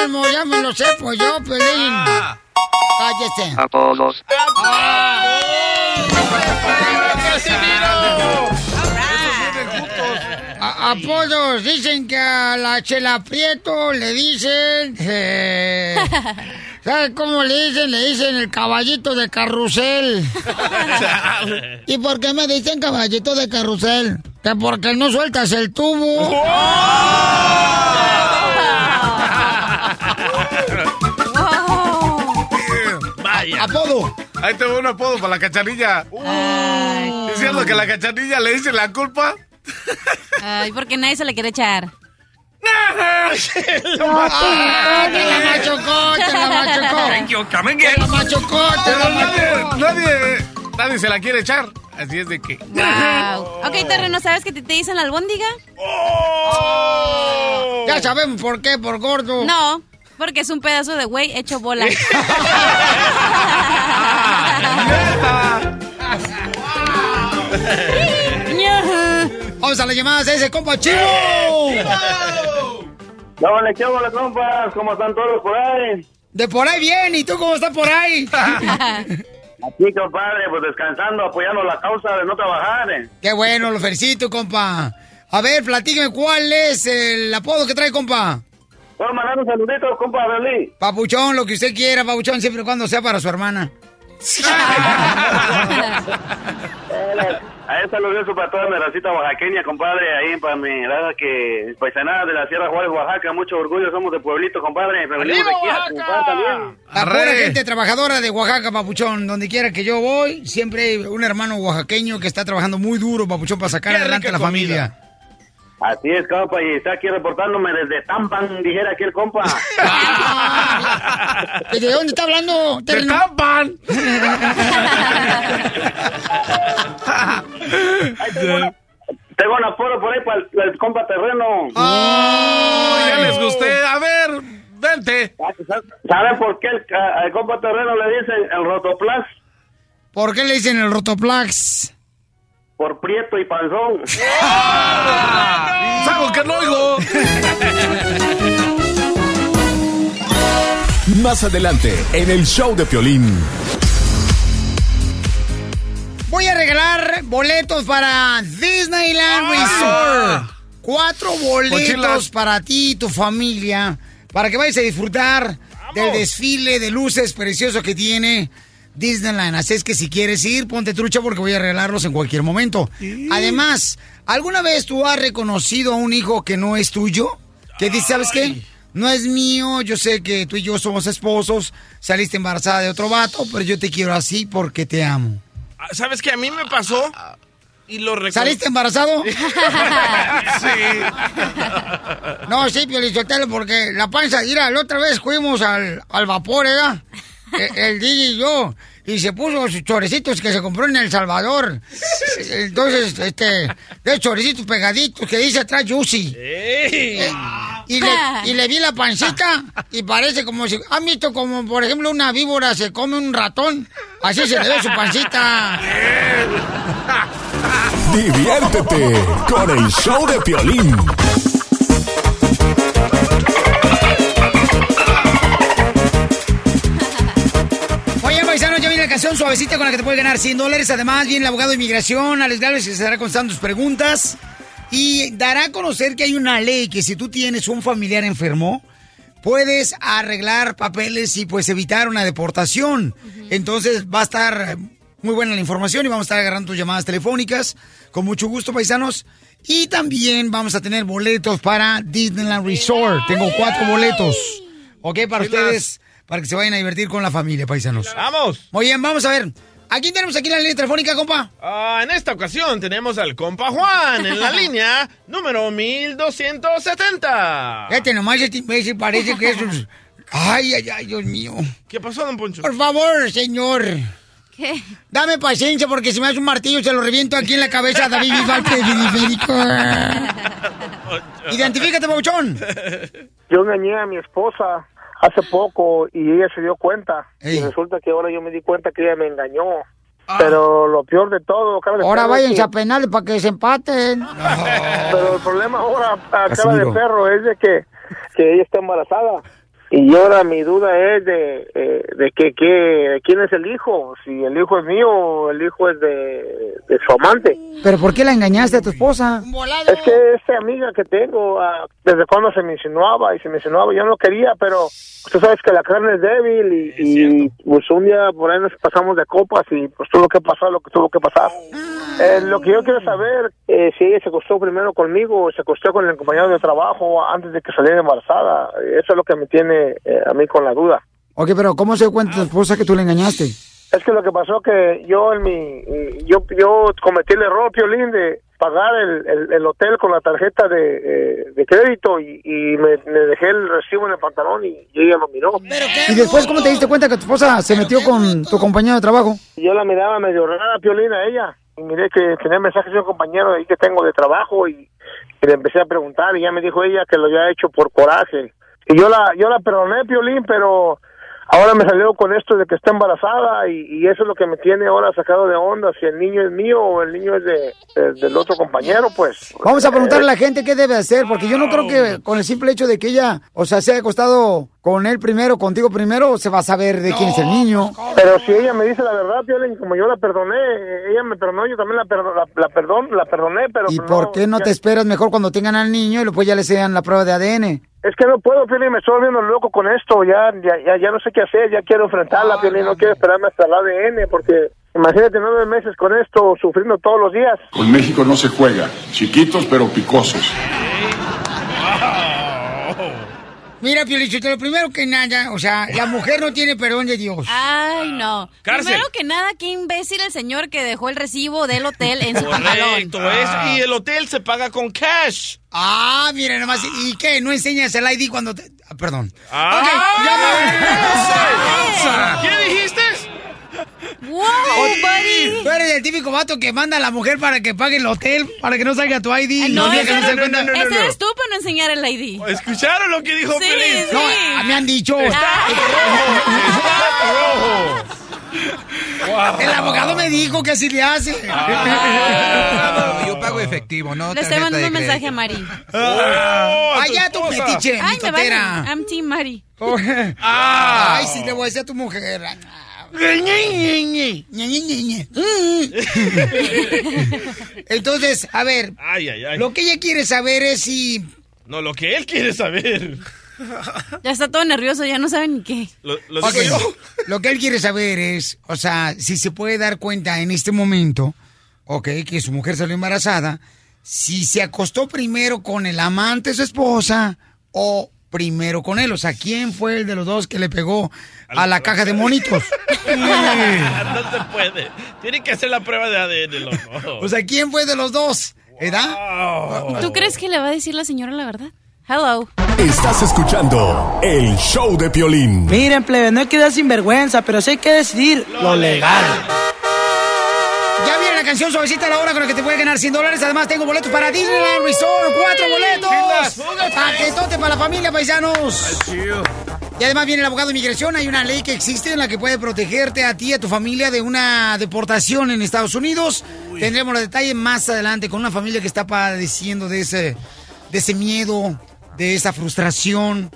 Colmo, ya me lo sé, pues yo, Pelín. Cállese. A todos. Apodos, dicen que a la Chela Prieto le dicen... eh, ¿Sabes cómo le dicen? Le dicen el caballito de carrusel. ¿Y por qué me dicen caballito de carrusel? Que porque no sueltas el tubo. Vaya. Apodo. Ahí tengo un apodo para la cachanilla. ¿Es cierto que la cachanilla le dice la culpa? Ay, porque nadie se le quiere echar. Ah, te la machucó, te la machucó. Thank you, come Te la again. machucó, te la Pero nadie, nadie, nadie se la quiere echar. Así es de que. Wow. Ok, Terreno, ¿sabes que te, te dicen la albóndiga? Ya sabemos por qué, por gordo. No, porque es un pedazo de güey hecho bola. Vamos a las llamadas a ese compa chivo. No, le echamos las compas, ¿cómo están todos por ahí? De por ahí bien, ¿y tú cómo estás por ahí? Aquí, compadre, pues descansando, apoyando la causa de no trabajar. eh. Qué bueno, lo felicito, compa. A ver, platíqueme cuál es el apodo que trae, compa. Puedo mandar un saludito, compa Belí. Papuchón, lo que usted quiera, papuchón, siempre y cuando sea para su hermana. A esta saludo para toda mi racita oaxaqueña, compadre, ahí para mi verdad que paisanada de la Sierra Juárez, Oaxaca, mucho orgullo, somos de pueblito, compadre, me venimos aquí a triunfar también. La pura gente trabajadora de Oaxaca, papuchón. Donde quiera que yo voy, siempre hay un hermano oaxaqueño que está trabajando muy duro, papuchón, para sacar Qué adelante a la familia. Así es, compa, y está aquí reportándome desde Tampan, dijera aquí el compa. ¿Y ¿De dónde está hablando? ¡De Tampan! Ahí tengo, una, tengo un apodo por ahí para el, el compa terreno. Oh, ya les gusté. A ver, vente. ¿Saben por qué el, compa terreno le dicen el rotoplas? ¿Por qué le dicen el rotoplax? Por prieto y panzón. ¡Sago que no oigo! Más adelante, en el show de Piolín. Voy a regalar boletos para Disneyland Resort. Cuatro boletos Mochilas. para ti y tu familia. Para que vayas a disfrutar del desfile de luces precioso que tiene Disneyland. Así es que si quieres ir, ponte trucha porque voy a regalarlos en cualquier momento. Además, ¿alguna vez tú has reconocido a un hijo que no es tuyo? Que dice, ¿sabes qué? No es mío, yo sé que tú y yo somos esposos, saliste embarazada de otro vato, pero yo te quiero así porque te amo. Ah, ¿Sabes qué? A mí me pasó y lo. ¿Saliste embarazado? sí. No, sí, Piolichotelo, porque la panza, mira, la otra vez fuimos al, al vapor, ¿verdad? El, el DJ y yo, y se puso sus chorecitos que se compró en El Salvador. Entonces, este, de chorecitos pegaditos que dice atrás Juicy. Eh, Y le, y le vi la pancita y parece como si... ¿Han visto como, por ejemplo, una víbora se come un ratón? Así se le ve su pancita. Diviértete con el show de Piolín. Viene la canción suavecita con la que te puedes ganar 100 dólares. Además, viene el abogado de inmigración, Alex Galvez, que se estará contestando tus preguntas. Y dará a conocer que hay una ley que si tú tienes un familiar enfermo, puedes arreglar papeles y pues evitar una deportación. Entonces va a estar muy buena la información y vamos a estar agarrando tus llamadas telefónicas. Con mucho gusto, paisanos. Y también vamos a tener boletos para Disneyland Resort. Tengo cuatro boletos. ¿Ok? Para ustedes, para que se vayan a divertir con la familia, paisanos. Vamos. Muy bien, vamos a ver. ¿A quién tenemos aquí en la línea telefónica, compa? Ah, en esta ocasión tenemos al compa Juan en la línea número 1270. Este nomás este imbécil parece que es, Ay, ay, ay, Dios mío. ¿Qué pasó, don Poncho? Por favor, señor. ¿Qué? Dame paciencia porque si me hace un martillo se lo reviento aquí en la cabeza a David Bisbal periférico. Identifícate, Pauchón. Yo engañé a mi esposa hace poco y ella se dio cuenta. Ey. Y resulta que ahora yo me di cuenta que ella me engañó. Pero lo peor de todo, de Ahora váyanse que- a penales para que se empaten. Pero el problema ahora, cara de perro, es de que, que ella está embarazada. Y ahora mi duda es de, eh, de que, que de quién es el hijo. Si el hijo es mío o el hijo es de, de su amante. ¿Pero por qué la engañaste a tu esposa? Es que esta amiga que tengo, ah, desde cuando se me insinuaba y se me insinuaba, yo no quería, pero tú sabes que la carne es débil y, y, pues un día por ahí nos pasamos de copas y pues tuvo que pasar lo que tuvo que pasar. Eh, lo que yo quiero saber, eh, si ella se acostó primero conmigo o se acostó con el compañero de trabajo antes de que saliera embarazada, eso es lo que me tiene eh, a mí con la duda. Ok, pero ¿cómo se dio cuenta tu esposa que tú la engañaste? Es que lo que pasó que yo en mi yo yo cometí el error Piolín de pagar el, el, el hotel con la tarjeta de, eh, de crédito y, y me, me dejé el recibo en el pantalón y, y ella lo miró. ¿Y después cómo te diste cuenta que tu esposa se metió con tu compañero de trabajo? Yo la miraba medio rara Piolín a ella y miré que tenía mensajes de un compañero ahí que tengo de trabajo y, y le empecé a preguntar y ya me dijo ella que lo había hecho por coraje. Y yo la yo la perdoné Piolín, pero ahora me salió con esto de que está embarazada y, y eso es lo que me tiene ahora sacado de onda, si el niño es mío o el niño es de, de- del otro compañero, pues. Vamos a preguntarle a la gente qué debe hacer, porque yo no creo que con el simple hecho de que ella, o sea, se haya acostado con él primero, contigo primero, se va a saber de quién es el niño. Pero si ella me dice la verdad, Piolín, como yo la perdoné, ella me perdonó, yo también la, perdo- la, la perdón, la perdoné, pero... ¿Y pues por qué no ya- te esperas mejor cuando tengan al niño y después ya le sean la prueba de ADN? Es que no puedo, Piolín, me estoy volviendo loco con esto, ya, ya, ya, ya no sé qué hacer, ya quiero enfrentarla, Piolín, no quiero esperarme hasta el ADN, porque imagínate nueve meses con esto, sufriendo todos los días. Con México no se juega. Chiquitos pero picosos. Mira, Piolichotelo, primero que nada, o sea, la mujer no tiene perdón de Dios. Ay, no. Cárcel. Primero que nada, qué imbécil el señor que dejó el recibo del hotel en su pantalón. Correcto, es, y el hotel se paga con cash. Ah, mira nomás, ¿y qué? ¿No enseñas el ID cuando te...? ah, perdón. Ah. Ok, ya me- ¿Qué dijiste? ¡Wow, buddy! Tú eres el típico vato que manda a la mujer para que pague el hotel, para que no salga tu ID. No, que ese no cuenta. no, no, ese no. eres tú para no enseñar el ID. ¿Escucharon lo que dijo Sí, Pelín? sí. No, a- me han dicho. rojo. El abogado me dijo que así le hace. Yo pago efectivo, no Le estoy mandando un mensaje a. Mari. Oh, Allá tu metiche, Ay, me vale. I'm Team Mari. Ah. Ay, sí, le voy a decir a tu mujer. Entonces, a ver, Ay, ay, ay. lo que ella quiere saber es si... No, lo que él quiere saber. Ya está todo nervioso, ya no sabe ni qué. Lo, lo Ok, digo yo. Lo que él quiere saber es, o sea, si se puede dar cuenta en este momento, ok, que su mujer salió embarazada, si se acostó primero con el amante de su esposa o primero con él. O sea, ¿quién fue el de los dos que le pegó a la caja de monitos? no se puede. Tiene que hacer la prueba de ADN, loco. O sea, ¿quién fue de los dos? ¿Edad? Wow. ¿Tú crees que le va a decir la señora la verdad? Hello. Estás escuchando el show de Piolín. Miren, plebe, no hay que dar sinvergüenza, pero sí hay que decidir lo legal. La canción suavecita a la hora con la que te puede ganar 100 dólares. Además, tengo boletos para Disneyland Resort. ¡Cuatro boletos! Paquetote para la familia, paisanos. Y además viene el abogado de inmigración. Hay una ley que existe en la que puede protegerte a ti y a tu familia de una deportación en Estados Unidos. Tendremos los detalles más adelante con una familia que está padeciendo de ese, de ese miedo, de esa frustración.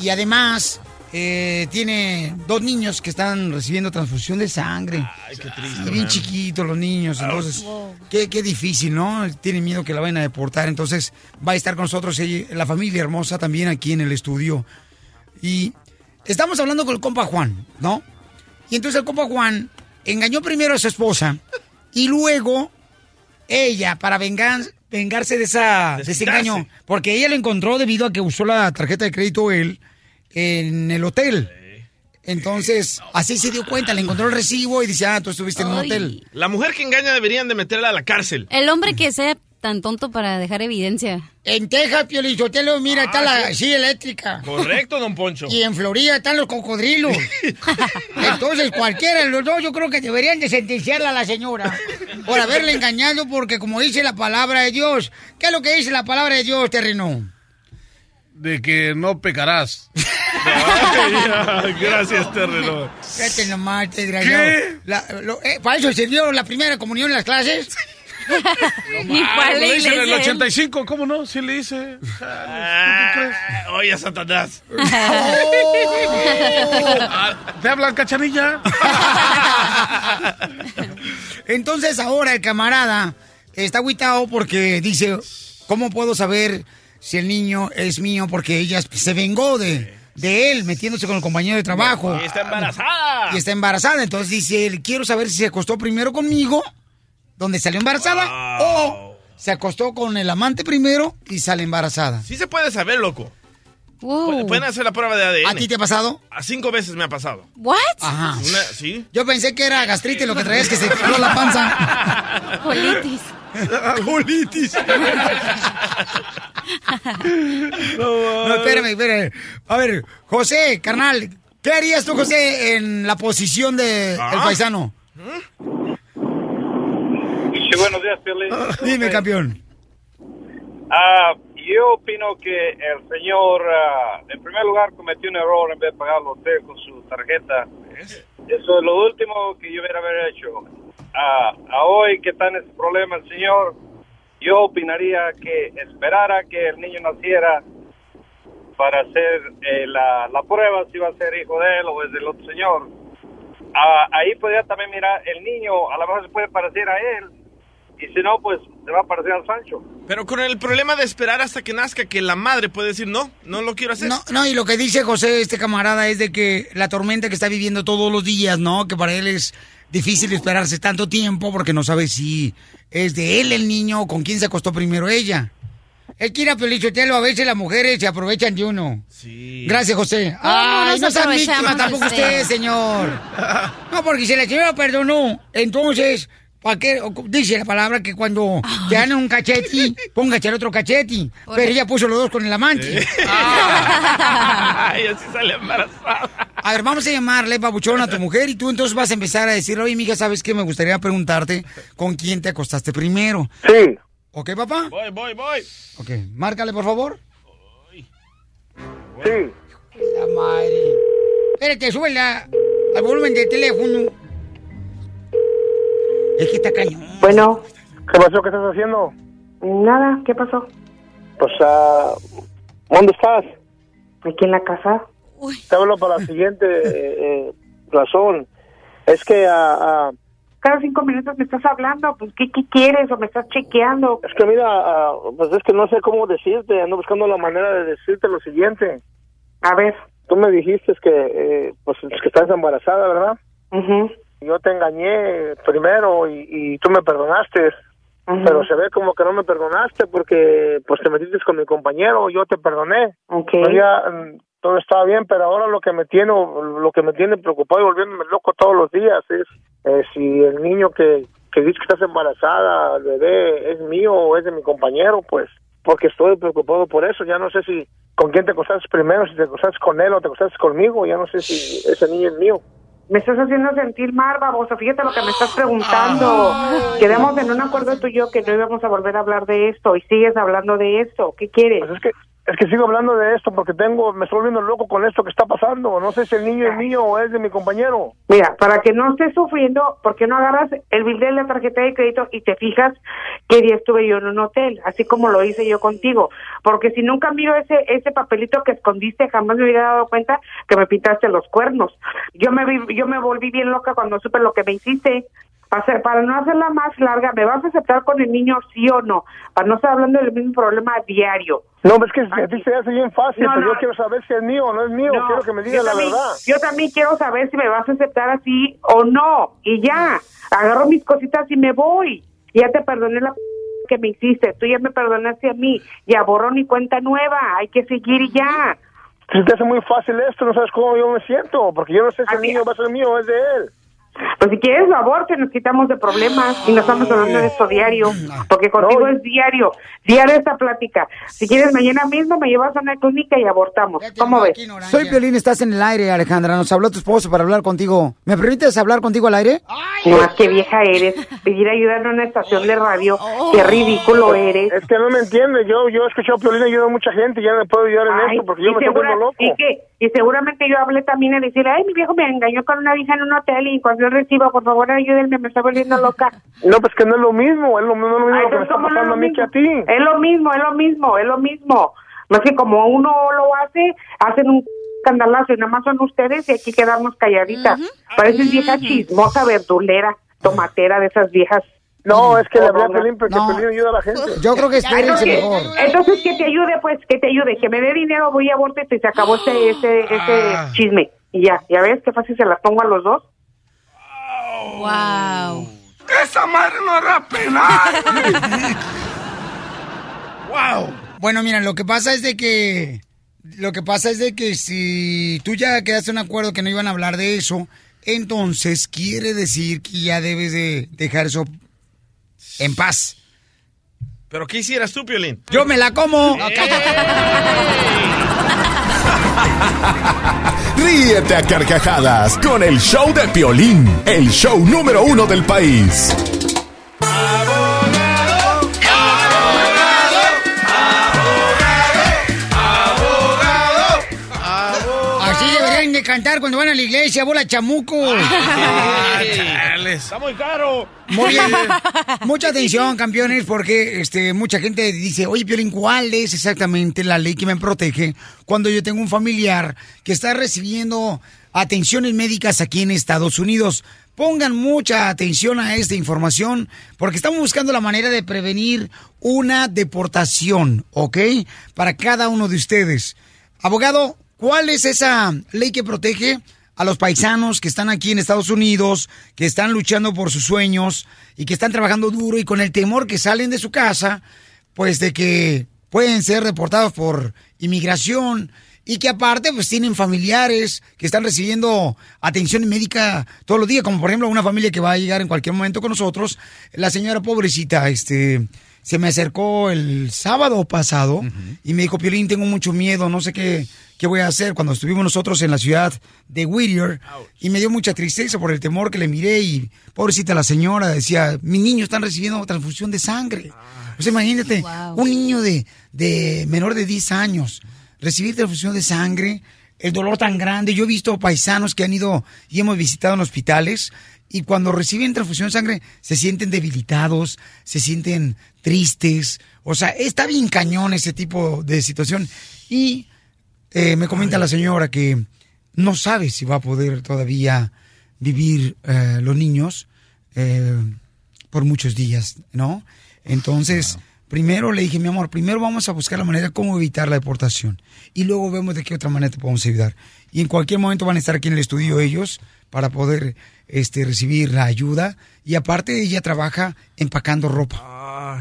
Y además eh, tiene dos niños que están recibiendo transfusión de sangre. Ay, qué triste. Y bien man. chiquitos los niños, entonces, qué, qué difícil, ¿no? Tienen miedo que la vayan a deportar, entonces va a estar con nosotros ella- la familia hermosa también aquí en el estudio. Y estamos hablando con el compa Juan, ¿no? Y entonces el compa Juan engañó primero a su esposa y luego ella, para vengar, vengarse de, esa, de ese engaño, porque ella lo encontró debido a que usó la tarjeta de crédito él en el hotel. Entonces, así se dio cuenta, le encontró el recibo y dice, ah, tú estuviste en un Ay. hotel. La mujer que engaña deberían de meterla a la cárcel. El hombre que sea tan tonto para dejar evidencia? En Texas, Piolizotelo, mira, está la silla eléctrica. Correcto, don Poncho. Y en Florida están los cocodrilos. Entonces, cualquiera de los dos, yo creo que deberían de sentenciarla a la señora por haberle engañado, porque como dice la palabra de Dios, ¿qué es lo que dice la palabra de Dios, terreno? De que no pecarás. Ay, Gracias, terreno. Fíjate nomás, desgraciado. La- lo- eh, ¿Para eso sirvió la primera comunión en las clases? A Ah, la lo hice en el iglesia. él. 85, ¿cómo no? Sí le hice. Ah, Oye, Satanás. Ah, ¿Te hablan, cachanilla? Entonces ahora el camarada está agüitado porque dice, ¿cómo puedo saber si el niño es mío? Porque ella se vengó de, de él metiéndose con el compañero de trabajo. Y está embarazada. Y está embarazada. Entonces dice, él, quiero saber si se acostó primero conmigo, donde salió embarazada, o se acostó con el amante primero y sale embarazada. Sí se puede saber, loco. Pu- Pueden hacer la prueba de ADN. ¿A ti te ha pasado? A cinco veces me ha pasado. ¿What? Ajá. Una- ¿Sí? Yo pensé que era gastritis lo que traías que se infló la panza. Colitis. Colitis. No, espérame, espérame. A ver, José, carnal, ¿qué harías tú, José, en la posición de Ah. el paisano? Sí, buenos días, Piolín. Dime, campeón. Ah, yo opino que el señor, ah, en primer lugar, cometió un error en vez de pagarlo a usted con su tarjeta. Eso es lo último que yo hubiera haber hecho. Ah, a hoy que está en ese problema el señor, yo opinaría que esperara que el niño naciera para hacer eh, la, la prueba si va a ser hijo de él o es del otro señor. Ah, ahí podría también mirar, el niño a lo mejor se puede parecer a él y si no, pues se va a parecer al Sancho. Pero con el problema de esperar hasta que nazca, que la madre puede decir, no, no lo quiero hacer. No, no, y lo que dice José, este camarada, es de que la tormenta que está viviendo todos los días, ¿no? Que para él es difícil esperarse tanto tiempo porque no sabe si es de él el niño o con quién se acostó primero ella. Él quiere a Pelichotelo, a veces las mujeres se aprovechan de uno. Sí. Gracias, José. ¿Cómo Ay, nos no sean aprovechamos víctima de tampoco usted? usted, señor. No, porque si la señora perdonó, entonces, ¿para qué? Dice la palabra que cuando te dan un cachete, póngase el otro cachete. Pero ella puso los dos con el amante. Ay, así sale embarazada. A ver, vamos a llamarle, babuchón, a tu mujer y tú entonces vas a empezar a decirle, oye, mija, ¿sabes qué? Me gustaría preguntarte con quién te acostaste primero. Sí. ¿Ok, papá? Voy, voy, voy. Ok, márcale, por favor. Sí. La madre. Espérate, sube al volumen del teléfono. Es que está cañón. Bueno. ¿Qué pasó? ¿Qué estás haciendo? Nada, ¿qué pasó? Pues, ah, ¿dónde estás? Aquí en la casa. Te hablo para la siguiente eh, eh, razón. Es que, ah, ah, Cada cinco minutos me estás hablando, pues ¿qué, qué quieres o me estás chequeando? es que mira, ah, pues es que no sé cómo decirte, ando buscando la manera de decirte lo siguiente. A ver. Tú me dijiste que, eh, pues, que estás embarazada, ¿verdad? Yo te engañé primero y, y tú me perdonaste. Pero se ve como que no me perdonaste porque pues te metiste con mi compañero, yo te perdoné. Ya, mm, todo estaba bien, pero ahora lo que me tiene lo que me tiene preocupado y volviéndome loco todos los días es eh, si el niño que que dice que estás embarazada, el bebé es mío o es de mi compañero, pues porque estoy preocupado por eso, ya no sé si con quién te acostaste primero, si te acostaste con él o te acostaste conmigo, ya no sé si ese niño es mío. Me estás haciendo sentir mal, baboso. Fíjate lo que me estás preguntando. Quedamos en un acuerdo tú y yo que no íbamos a volver a hablar de esto y sigues hablando de esto. ¿Qué quieres? Pues es que es que sigo hablando de esto porque tengo me estoy volviendo loco con esto que está pasando, no sé si el niño es mío o es de mi compañero. Mira, para que no estés sufriendo, ¿por qué no agarras el bill de la tarjeta de crédito y te fijas qué día estuve yo en un hotel, así como lo hice yo contigo? Porque si nunca miro ese ese papelito que escondiste, jamás me hubiera dado cuenta que me pintaste los cuernos. Yo me vi- yo me volví bien loca cuando supe lo que me hiciste. Para, hacer- para no hacerla más larga, ¿me vas a aceptar con el niño sí o no? Para no estar hablando del mismo problema diario. No, es que a ti se hace bien fácil, No, pero no. yo quiero saber si es mío o no es mío, No, quiero que me diga la también- verdad. Yo también quiero saber si me vas a aceptar así o no. Y ya, agarro mis cositas y me voy. Ya te perdoné la p- que me hiciste. Tú ya me perdonaste a mí. Ya borró ni cuenta nueva. Hay que seguir y ya. Si te hace muy fácil esto, no sabes cómo yo me siento, porque yo no sé si el niño va a ser mío o es de él. Pues si quieres lo aborto y nos quitamos de problemas y no estamos hablando de esto diario, porque contigo es diario, diario esta plática. Si quieres mañana mismo me llevas a una clínica y abortamos. ¿Cómo ves? Soy Piolín, estás en el aire, Alejandra. Nos habló tu esposo para hablar contigo. ¿Me permites hablar contigo al aire? Más que vieja eres, pedir ayuda en una estación de radio, qué ridículo eres. Es que no me entiende. Yo yo he escuchado Piolín ayuda a mucha gente y ya no me puedo ayudar en esto porque yo y me estoy loco. ¿Y qué? Y seguramente yo hablé también en decirle, ay, mi viejo me engañó con una vieja en un hotel y cuando yo recibo, por favor, ayúdenme, me está volviendo loca. No, pues que no es lo mismo. Es lo, no es lo mismo Ay, lo que me está ¿cómo no es pasando lo a mí que a ti. Es lo mismo, es lo mismo, es lo mismo. No es que como uno lo hace, hacen un escandalazo y nada más son ustedes y hay que quedarnos calladitas. Pareces vieja chismosa, verdulera, tomatera de esas viejas. No, es que le hablé a. Piolín porque Piolín ayuda a la gente. Yo creo que Entonces, entonces que te ayude, pues, que te ayude, que me dé dinero, voy a aborto y se acabó ese, ese, ese Ah. chisme. Y ya, ya ves qué fácil se las pongo a los dos. Wow. ¡Esa madre no era penal! Wow. Bueno, mira, lo que pasa es de que lo que pasa es de que si tú ya quedaste en un acuerdo que no iban a hablar de eso, entonces quiere decir que ya debes de dejar eso en paz. ¿Pero qué hicieras tú, Piolín? Yo me la como. Ríete a carcajadas con el show de Piolín, el show número uno del país. De cantar cuando van a la iglesia, bola chamuco. Está muy caro. Muy bien. Mucha atención, campeones, porque este, mucha gente dice, oye, Piolín, ¿cuál es exactamente la ley que me protege cuando yo tengo un familiar que está recibiendo atenciones médicas aquí en Estados Unidos? Pongan mucha atención a esta información porque estamos buscando la manera de prevenir una deportación, ¿ok? Para cada uno de ustedes. Abogado, ¿cuál es esa ley que protege a los paisanos que están aquí en Estados Unidos, que están luchando por sus sueños y que están trabajando duro y con el temor que salen de su casa, pues de que pueden ser deportados por inmigración y que aparte pues tienen familiares que están recibiendo atención médica todos los días, como por ejemplo una familia que va a llegar en cualquier momento con nosotros, la señora pobrecita, este, se me acercó el sábado pasado y me dijo, Piolín, tengo mucho miedo, no sé qué, qué voy a hacer cuando estuvimos nosotros en la ciudad de Whittier y me dio mucha tristeza por el temor que le miré y pobrecita la señora decía, mis niños están recibiendo transfusión de sangre. O sea, imagínate, un niño de, de menor de 10 años recibir transfusión de sangre, el dolor tan grande. Yo he visto paisanos que han ido y hemos visitado en hospitales y cuando reciben transfusión de sangre se sienten debilitados, se sienten tristes. O sea, está bien cañón ese tipo de situación. Y eh, me comenta la señora que no sabe si va a poder todavía vivir eh, los niños eh, por muchos días, ¿no? Entonces, primero le dije, mi amor, primero vamos a buscar la manera de cómo evitar la deportación. Y luego vemos de qué otra manera te podemos ayudar. Y en cualquier momento van a estar aquí en el estudio ellos para poder este, recibir la ayuda. Y aparte ella trabaja empacando ropa.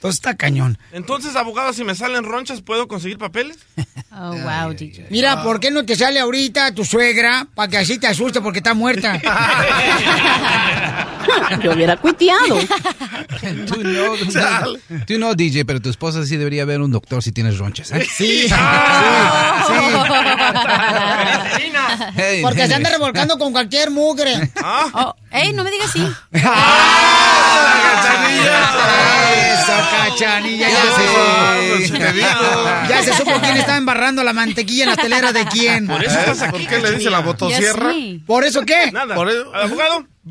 Entonces está cañón. Entonces, abogado, si me salen ronchas, ¿puedo conseguir papeles? Oh, wow, DJ. Mira, ¿por qué no te sale ahorita tu suegra para que así te asuste porque está muerta? Yo hubiera cuiteado. Tú no, tú no, DJ, pero tu esposa sí debería ver un doctor si tienes ronchas. ¿eh? Sí, Hey, Porque se hey. anda revolcando con cualquier mugre. Oh, ey, no me digas así. Eso, cachanilla, ya se Ya se supo quién estaba embarrando la mantequilla en las teleras de quién. Por eso estás aquí, ¿Por qué le dice la motosierra? ¿Por eso qué? Nada. Por eso- ¿Abogado?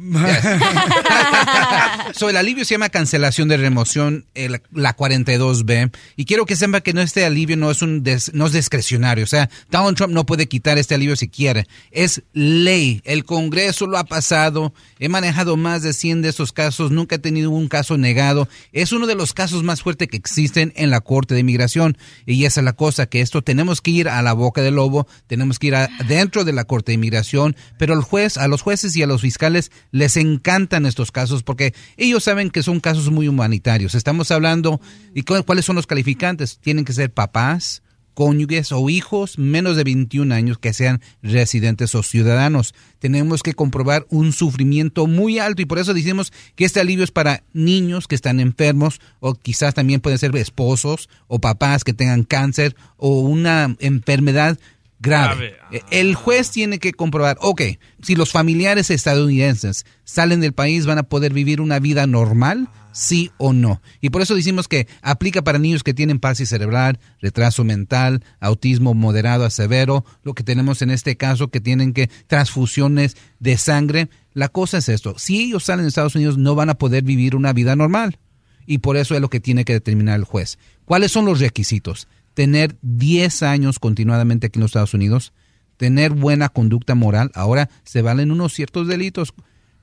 So, el alivio se llama cancelación de remoción, el- la 42B. Y quiero que sepa que no este alivio no es un des- no es discrecionario. O sea, Donald Trump no puede quitar este alivio si quiere. Es ley. El Congreso lo ha pasado. He manejado más de 100 de esos casos. Nunca he tenido un caso negado. Es uno de los casos más fuertes que existen en la Corte de Inmigración. Y esa es la cosa, que esto tenemos que ir a la boca del lobo. Tenemos que ir adentro de la Corte de Inmigración. Pero el juez, a los jueces y a los fiscales les encantan estos casos porque ellos saben que son casos muy humanitarios. Estamos hablando, ¿y cu- cuáles son los calificantes? Tienen que ser papás cónyuges o hijos menos de 21 años que sean residentes o ciudadanos. Tenemos que comprobar un sufrimiento muy alto y por eso decimos que este alivio es para niños que están enfermos o quizás también pueden ser esposos o papás que tengan cáncer o una enfermedad grave. Eh, El juez tiene que comprobar, ok, si los familiares estadounidenses salen del país, ¿van a poder vivir una vida normal? Sí o no. Y por eso decimos que aplica para niños que tienen pasis cerebral, retraso mental, autismo moderado a severo, lo que tenemos en este caso que tienen que transfusiones de sangre. La cosa es esto, si ellos salen de Estados Unidos no van a poder vivir una vida normal. Y por eso es lo que tiene que determinar el juez. ¿Cuáles son los requisitos? Tener 10 años continuadamente aquí en los Estados Unidos, tener buena conducta moral. Ahora se valen unos ciertos delitos,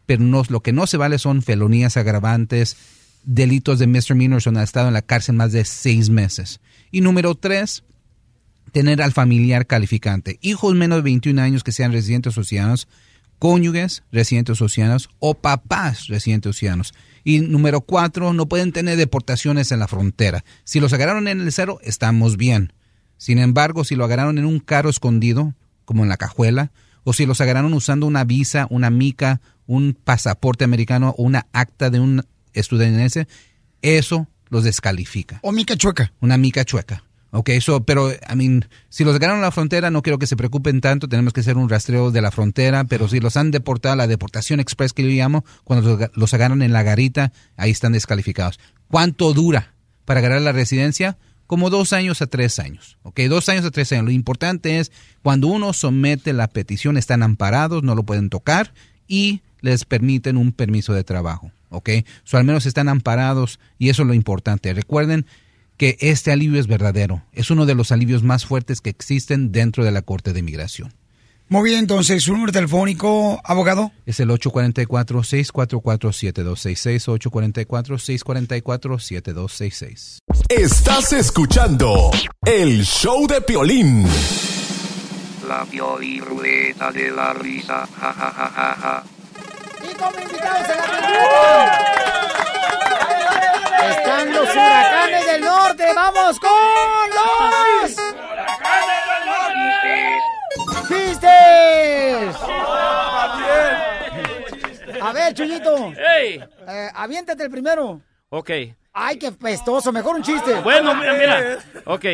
pero no, lo que no se vale son felonías agravantes, delitos de misdemeanors donde ha estado en la cárcel más de seis meses. Y número tres, tener al familiar calificante. Hijos menos de 21 años que sean residentes o ciudadanos, cónyuges residentes o ciudadanos o papás residentes o ciudadanos. Y número cuatro, no pueden tener deportaciones en la frontera. Si los agarraron en el cero, estamos bien. Sin embargo, si lo agarraron en un carro escondido, como en la cajuela, o si los agarraron usando una visa, una mica, un pasaporte americano o una acta de un estadounidense, eso los descalifica. O mica chueca. Una mica chueca. Ok, eso, pero, I mean, si los agarran a la frontera, no quiero que se preocupen tanto, tenemos que hacer un rastreo de la frontera, pero si los han deportado, la deportación express que yo llamo, cuando los, los agarran en la garita, ahí están descalificados. ¿Cuánto dura para agarrar la residencia? Como dos años a tres años. Ok, dos años a tres años. Lo importante es, cuando uno somete la petición, están amparados, no lo pueden tocar y les permiten un permiso de trabajo. Ok, so, al menos están amparados y eso es lo importante. Recuerden, que este alivio es verdadero. Es uno de los alivios más fuertes que existen dentro de la Corte de Inmigración. Muy bien, entonces, ¿su número telefónico, abogado? Es el 844-644-7266, 844-644-7266. Estás escuchando el show de Piolín. La Pioli Rueda de la Risa. Ja, ja, ja, ja, ja. Y como invitados en la están los huracanes del norte. ¡Vamos con los huracanes del norte! ¡Chistes! A ver, Chuyito. ¡Ey! Eh, aviéntate el primero. Ok. Ay, qué pestoso. Mejor un chiste. Bueno, mira, mira. Ok.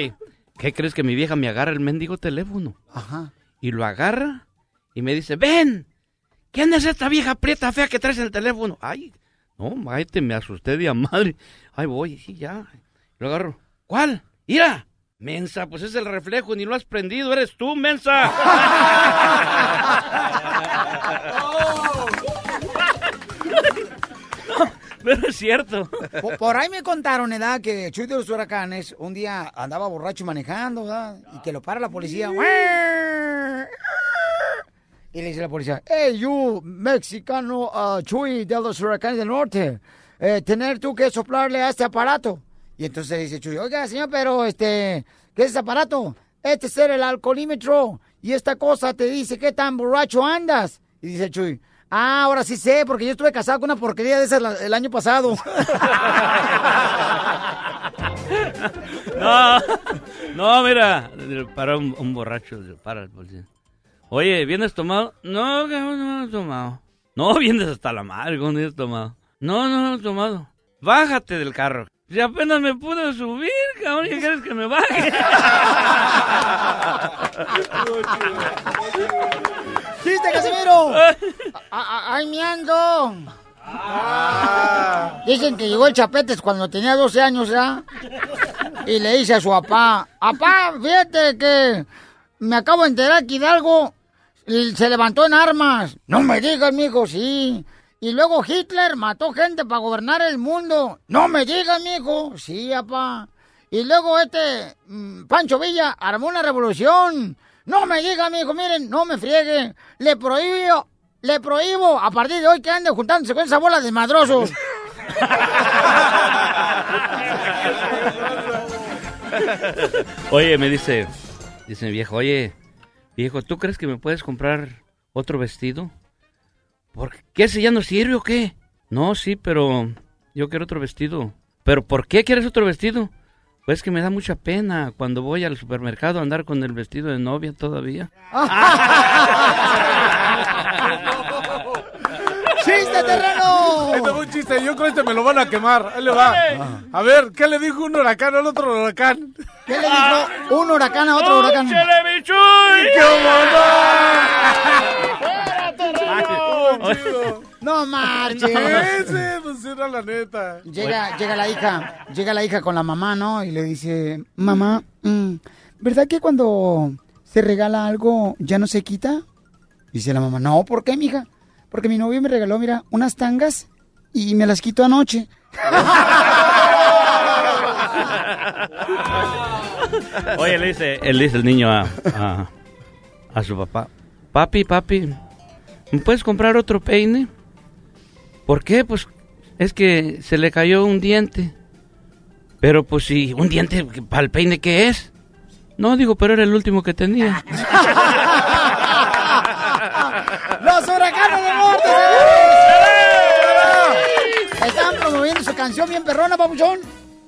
¿Qué crees que mi vieja me agarra el mendigo teléfono? Ajá. Y lo agarra y me dice, ven, ¿quién es esta vieja prieta fea que traes en el teléfono? Ay, no, te me asusté de a madre. Ay, voy, sí, ya. Lo agarro. ¿Cuál? ¡Mira! Mensa, pues es el reflejo, ni lo has prendido, eres tú, mensa. Pero es cierto. Por, por ahí me contaron, edad, que Chuy de los Huracanes un día andaba borracho manejando, ¿verdad? Y que lo para la policía. Y le dice la policía, hey, you, mexicano uh, Chuy de los Huracanes del Norte, eh, tener tú que soplarle a este aparato. Y entonces dice Chuy, oiga, señor, pero este, ¿qué es ese aparato? Este es el alcoholímetro. Y esta cosa te dice qué tan borracho andas. Y dice Chuy, ah, ahora sí sé, porque yo estuve casado con una porquería de esas el año pasado. No, no, mira, para un, un borracho, para el policía. Oye, ¿vienes tomado? No, que no, no he tomado. No, vienes hasta la madre, ¿cómo no vienes tomado? No, no, no he tomado. Bájate del carro. Si apenas me pude subir, cabrón, ¿qué quieres que me baje? ¡Chiste, Casimiro! ¡Ay, me ando! Dicen que llegó el Chapetes cuando tenía 12 años, ¿ya? Y le dice a su papá, papá, fíjate que me acabo de enterar que Hidalgo se levantó en armas. No me digas, mijo, sí. Y luego Hitler mató gente para gobernar el mundo. No me digas, mijo. Sí, papá. Y luego este mm, Pancho Villa armó una revolución. No me diga, mijo, miren, no me friegue. Le prohíbo, le prohíbo a partir de hoy que ande juntándose con esa bola de madrosos. Oye, me dice, dice mi viejo, oye, viejo, ¿tú crees que me puedes comprar otro vestido? ¿Por qué ese ya no sirve o qué? No, sí, pero yo quiero otro vestido. ¿Pero por qué quieres otro vestido? Pues que me da mucha pena cuando voy al supermercado a andar con el vestido de novia todavía. ¡Chiste! Chiste, yo creo que este me lo van a quemar. Ahí le va. A ver, ¿qué le dijo un huracán al otro huracán? ¿Qué le dijo un huracán a otro huracán? ¡Qué No marches. Ese, pues era la neta. Llega, llega la hija, llega la hija con la mamá, ¿no? Y le dice, mamá, mm, ¿verdad que cuando se regala algo ya no se quita? Dice la mamá, no, ¿por qué, mija? Porque mi novio me regaló, mira, unas tangas y me las quitó anoche. Oye, le dice, él dice el niño a, a, a su papá, papi, papi, ¿me puedes comprar otro peine? ¿Por qué? Pues es que se le cayó un diente. Pero pues si un diente para el peine, ¿qué es? No, digo, pero era el último que tenía. ¡Los huracanes del norte! señores! Están promoviendo su canción bien perrona, papuchón.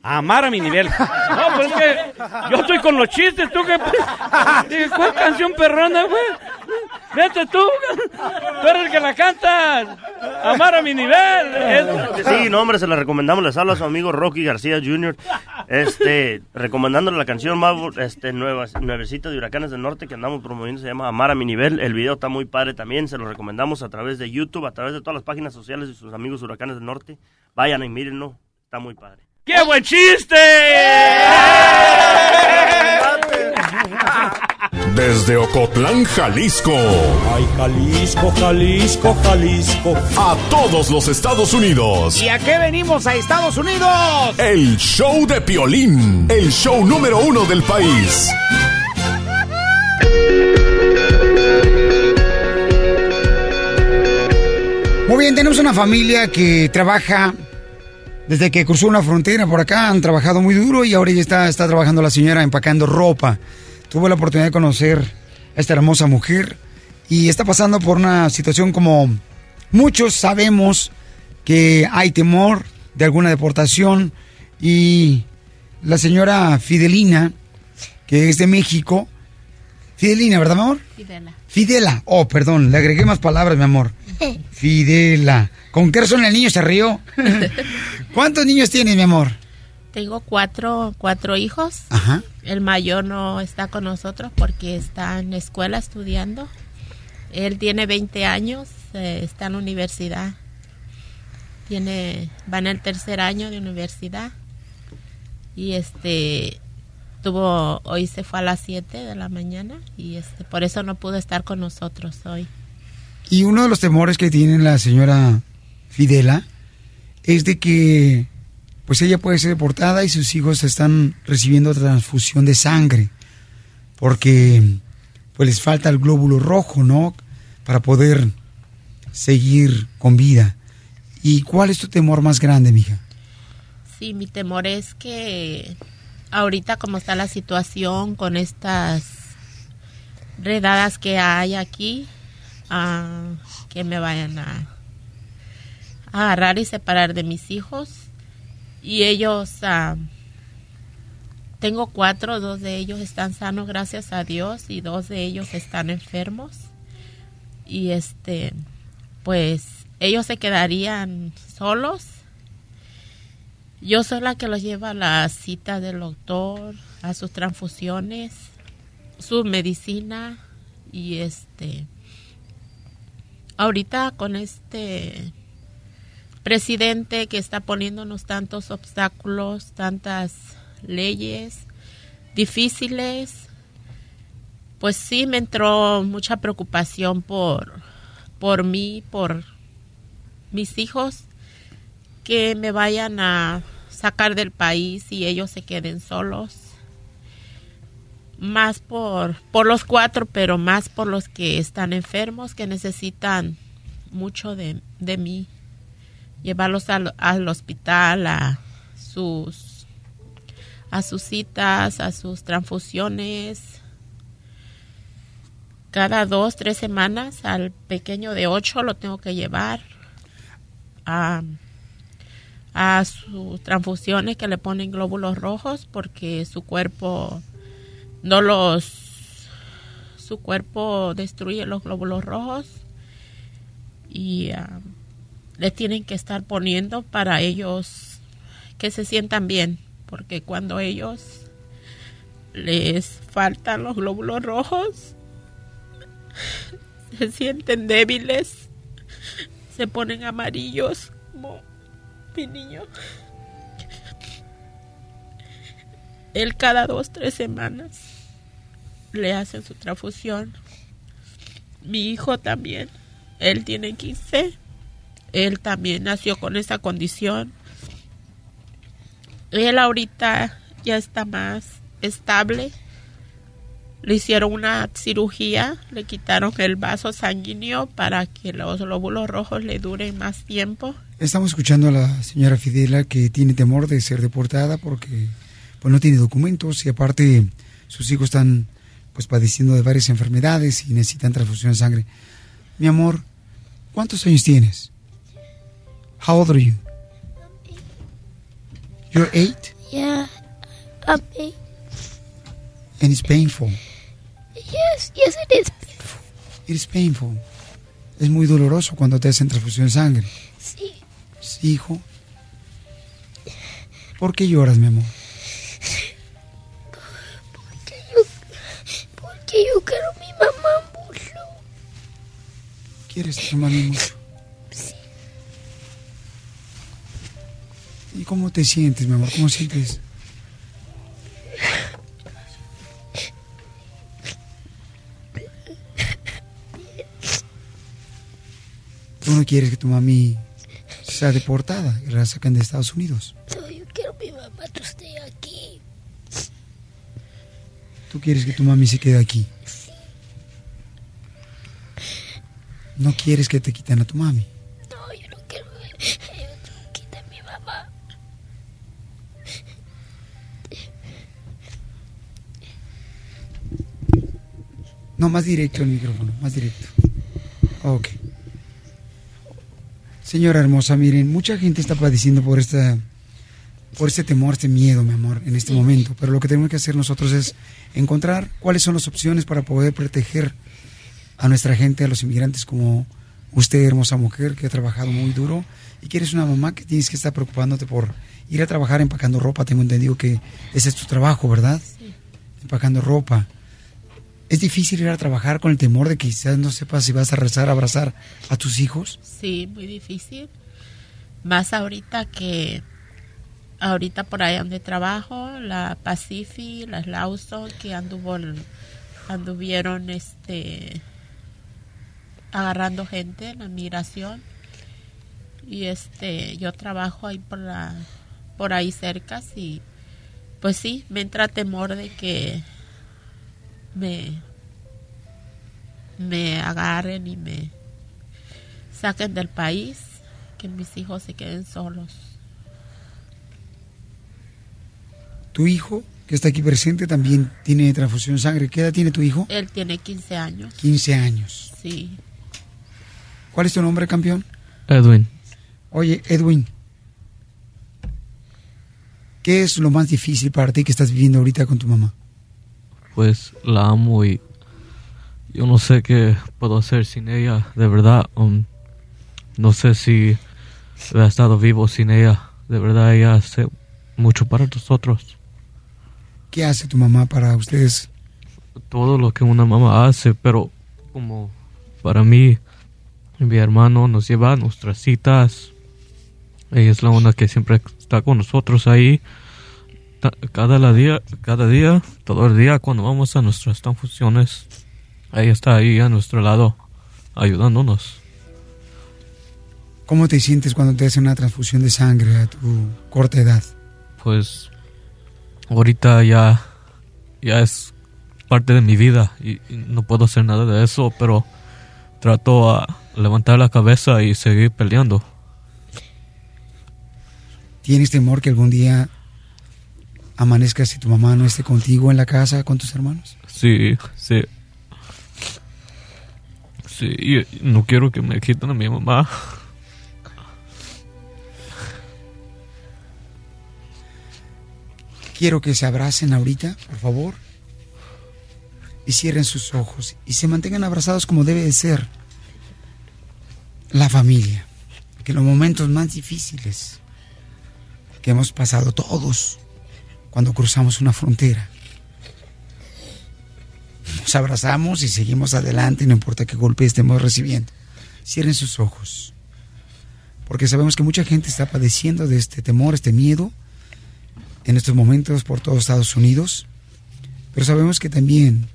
Amar a mi nivel. No, pues es que yo estoy con los chistes, tú que... Dije, ¿cuál canción perrona, güey? Vete tú, tú eres el que la cantas. Amar a mi nivel. Sí, no, hombre, se la recomendamos. Les habla su amigo Rocky García Jr. Este, recomendándole la canción más este, nueva, nuevecita de Huracanes del Norte que andamos promoviendo. Se llama Amar a mi nivel. El video está muy padre también. Se lo recomendamos a través de YouTube, a través de todas las páginas sociales de sus amigos Huracanes del Norte. Vayan y mírenlo. Está muy padre. ¡Qué buen chiste! Desde Ocotlán, Jalisco. Ay, Jalisco, Jalisco, Jalisco. A todos los Estados Unidos. ¿Y a qué venimos a Estados Unidos? El show de Piolín. El show número uno del país. Muy bien, tenemos una familia que trabaja desde que cruzó una frontera por acá. Han trabajado muy duro y ahora ya está, está trabajando la señora empacando ropa. Tuve la oportunidad de conocer a esta hermosa mujer y está pasando por una situación como muchos sabemos que hay temor de alguna deportación y la señora Fidelina, que es de México. Fidelina, ¿verdad, mi amor? Fidela. Fidela. Oh, perdón, le agregué más palabras, mi amor. Fidela. ¿Con qué razón el niño se rió? ¿Cuántos niños tienes, mi amor? Tengo cuatro, cuatro hijos. Ajá. El mayor no está con nosotros porque está en la escuela estudiando. Él tiene 20 años, eh, está en la universidad. Tiene, va en el tercer año de universidad. Y este tuvo, hoy se fue a las 7 de la mañana y este, por eso no pudo estar con nosotros hoy. Y uno de los temores que tiene la señora Fidela es de que pues ella puede ser deportada y sus hijos están recibiendo transfusión de sangre porque pues les falta el glóbulo rojo, ¿no? Para poder seguir con vida. ¿Y cuál es tu temor más grande, mija? Sí, mi temor es que ahorita como está la situación con estas redadas que hay aquí, ah, que me vayan a, a agarrar y separar de mis hijos. Y ellos, ah, tengo cuatro, dos de ellos están sanos, gracias a Dios, y dos de ellos están enfermos. Y este, pues ellos se quedarían solos yo soy la que los lleva a la cita del doctor, a sus transfusiones, su medicina y este ahorita con este presidente que está poniéndonos tantos obstáculos, tantas leyes difíciles, pues sí me entró mucha preocupación por por mí, por mis hijos que me vayan a sacar del país y ellos se queden solos. Más por, por los cuatro, pero más por los que están enfermos, que necesitan mucho de, de mí. Llevarlos al, al hospital, a sus, a sus citas, a sus transfusiones. Cada dos, tres semanas al pequeño de ocho lo tengo que llevar. a a sus transfusiones que le ponen glóbulos rojos porque su cuerpo no los su cuerpo destruye los glóbulos rojos y ah, le tienen que estar poniendo para ellos que se sientan bien porque cuando ellos les faltan los glóbulos rojos se sienten débiles se ponen amarillos como mi niño. Él cada dos, tres semanas le hacen su transfusión. Mi hijo también. Él tiene 15. Él también nació con esa condición. Él ahorita ya está más estable. Le hicieron una cirugía, le quitaron el vaso sanguíneo para que los glóbulos rojos le duren más tiempo. Estamos escuchando a la señora Fidela que tiene temor de ser deportada porque pues no tiene documentos y aparte sus hijos están pues padeciendo de varias enfermedades y necesitan transfusión de sangre. Mi amor, ¿cuántos años tienes? How old are you? You're eight? Yeah, I'm eight. And it's painful. Yes, yes, it is painful. It is painful. Es muy doloroso cuando te hacen transfusión de sangre. Sí. Sí, hijo. ¿Por qué lloras, mi amor? Porque yo quiero a mi mamá mucho. ¿Quieres a tu mami mucho? Sí. ¿Y cómo te sientes, mi amor? ¿Cómo sientes? Tú no quieres que tu mami sea deportada y la saquen de Estados Unidos. No, yo quiero que mi mamá tú esté aquí. Tú quieres que tu mami se quede aquí. No quieres que te quiten a tu mami. No, yo no quiero que me quiten a mi mamá. No, más directo el micrófono, más directo. Ok. Señora hermosa, miren, mucha gente está padeciendo por esta por este temor, este miedo, mi amor, en este momento. Pero lo que tenemos que hacer nosotros es encontrar cuáles son las opciones para poder proteger a nuestra gente, a los inmigrantes como usted, hermosa mujer, que ha trabajado muy duro y que eres una mamá que tienes que estar preocupándote por ir a trabajar empacando ropa. Tengo entendido que ese es tu trabajo, ¿verdad? Empacando ropa. ¿Es difícil ir a trabajar con el temor de que quizás no sepas si vas a rezar, abrazar a tus hijos? Sí, muy difícil. Más ahorita que ahorita por ahí donde trabajo, la Pacifi, las Lawson que anduvo anduvieron este agarrando gente en la migración. Y este yo trabajo ahí por la por ahí cerca y pues sí me entra temor de que me me agarren y me saquen del país que mis hijos se queden solos Tu hijo, que está aquí presente, también tiene transfusión de sangre. ¿Qué edad tiene tu hijo? él tiene 15 años 15 años. sí ¿Cuál es tu nombre, campeón? Edwin. Oye, Edwin, ¿qué es lo más difícil para ti que estás viviendo ahorita con tu mamá? Pues la amo y yo no sé qué puedo hacer sin ella, de verdad. um, no sé si hubiera estado vivo sin ella. De verdad, ella hace mucho para nosotros. ¿Qué hace tu mamá para ustedes? Todo lo que una mamá hace, pero como para mí, mi hermano nos lleva a nuestras citas. Ella es la una que siempre está con nosotros ahí. Cada la día, cada día, todo el día, cuando vamos a nuestras transfusiones, ella está ahí a nuestro lado, ayudándonos. ¿Cómo te sientes cuando te hacen una transfusión de sangre a tu corta edad? Pues ahorita ya, ya es parte de mi vida y, y no puedo hacer nada de eso, pero trato a levantar la cabeza y seguir peleando. ¿Tienes temor que algún día amanezcas y tu mamá no esté contigo en la casa con tus hermanos? Sí, sí. Sí, no quiero que me quiten a mi mamá. Quiero que se abracen ahorita, por favor. Y cierren sus ojos y se mantengan abrazados como debe de ser la familia. Que los momentos más difíciles que hemos pasado todos cuando cruzamos una frontera, nos abrazamos y seguimos adelante, no importa qué golpe estemos recibiendo. Cierren sus ojos, porque sabemos que mucha gente está padeciendo de este temor, este miedo, en estos momentos por todos Estados Unidos, pero sabemos que también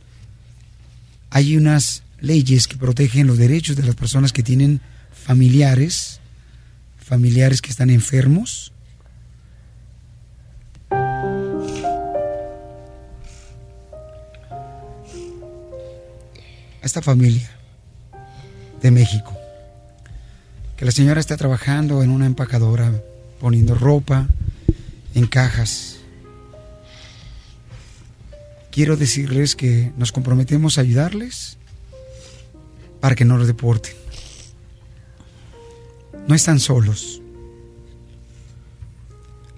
hay unas leyes que protegen los derechos de las personas que tienen familiares, familiares que están enfermos. Esta familia de México, que la señora está trabajando en una empacadora, poniendo ropa en cajas. Quiero decirles que nos comprometemos a ayudarles para que no los deporten. No están solos.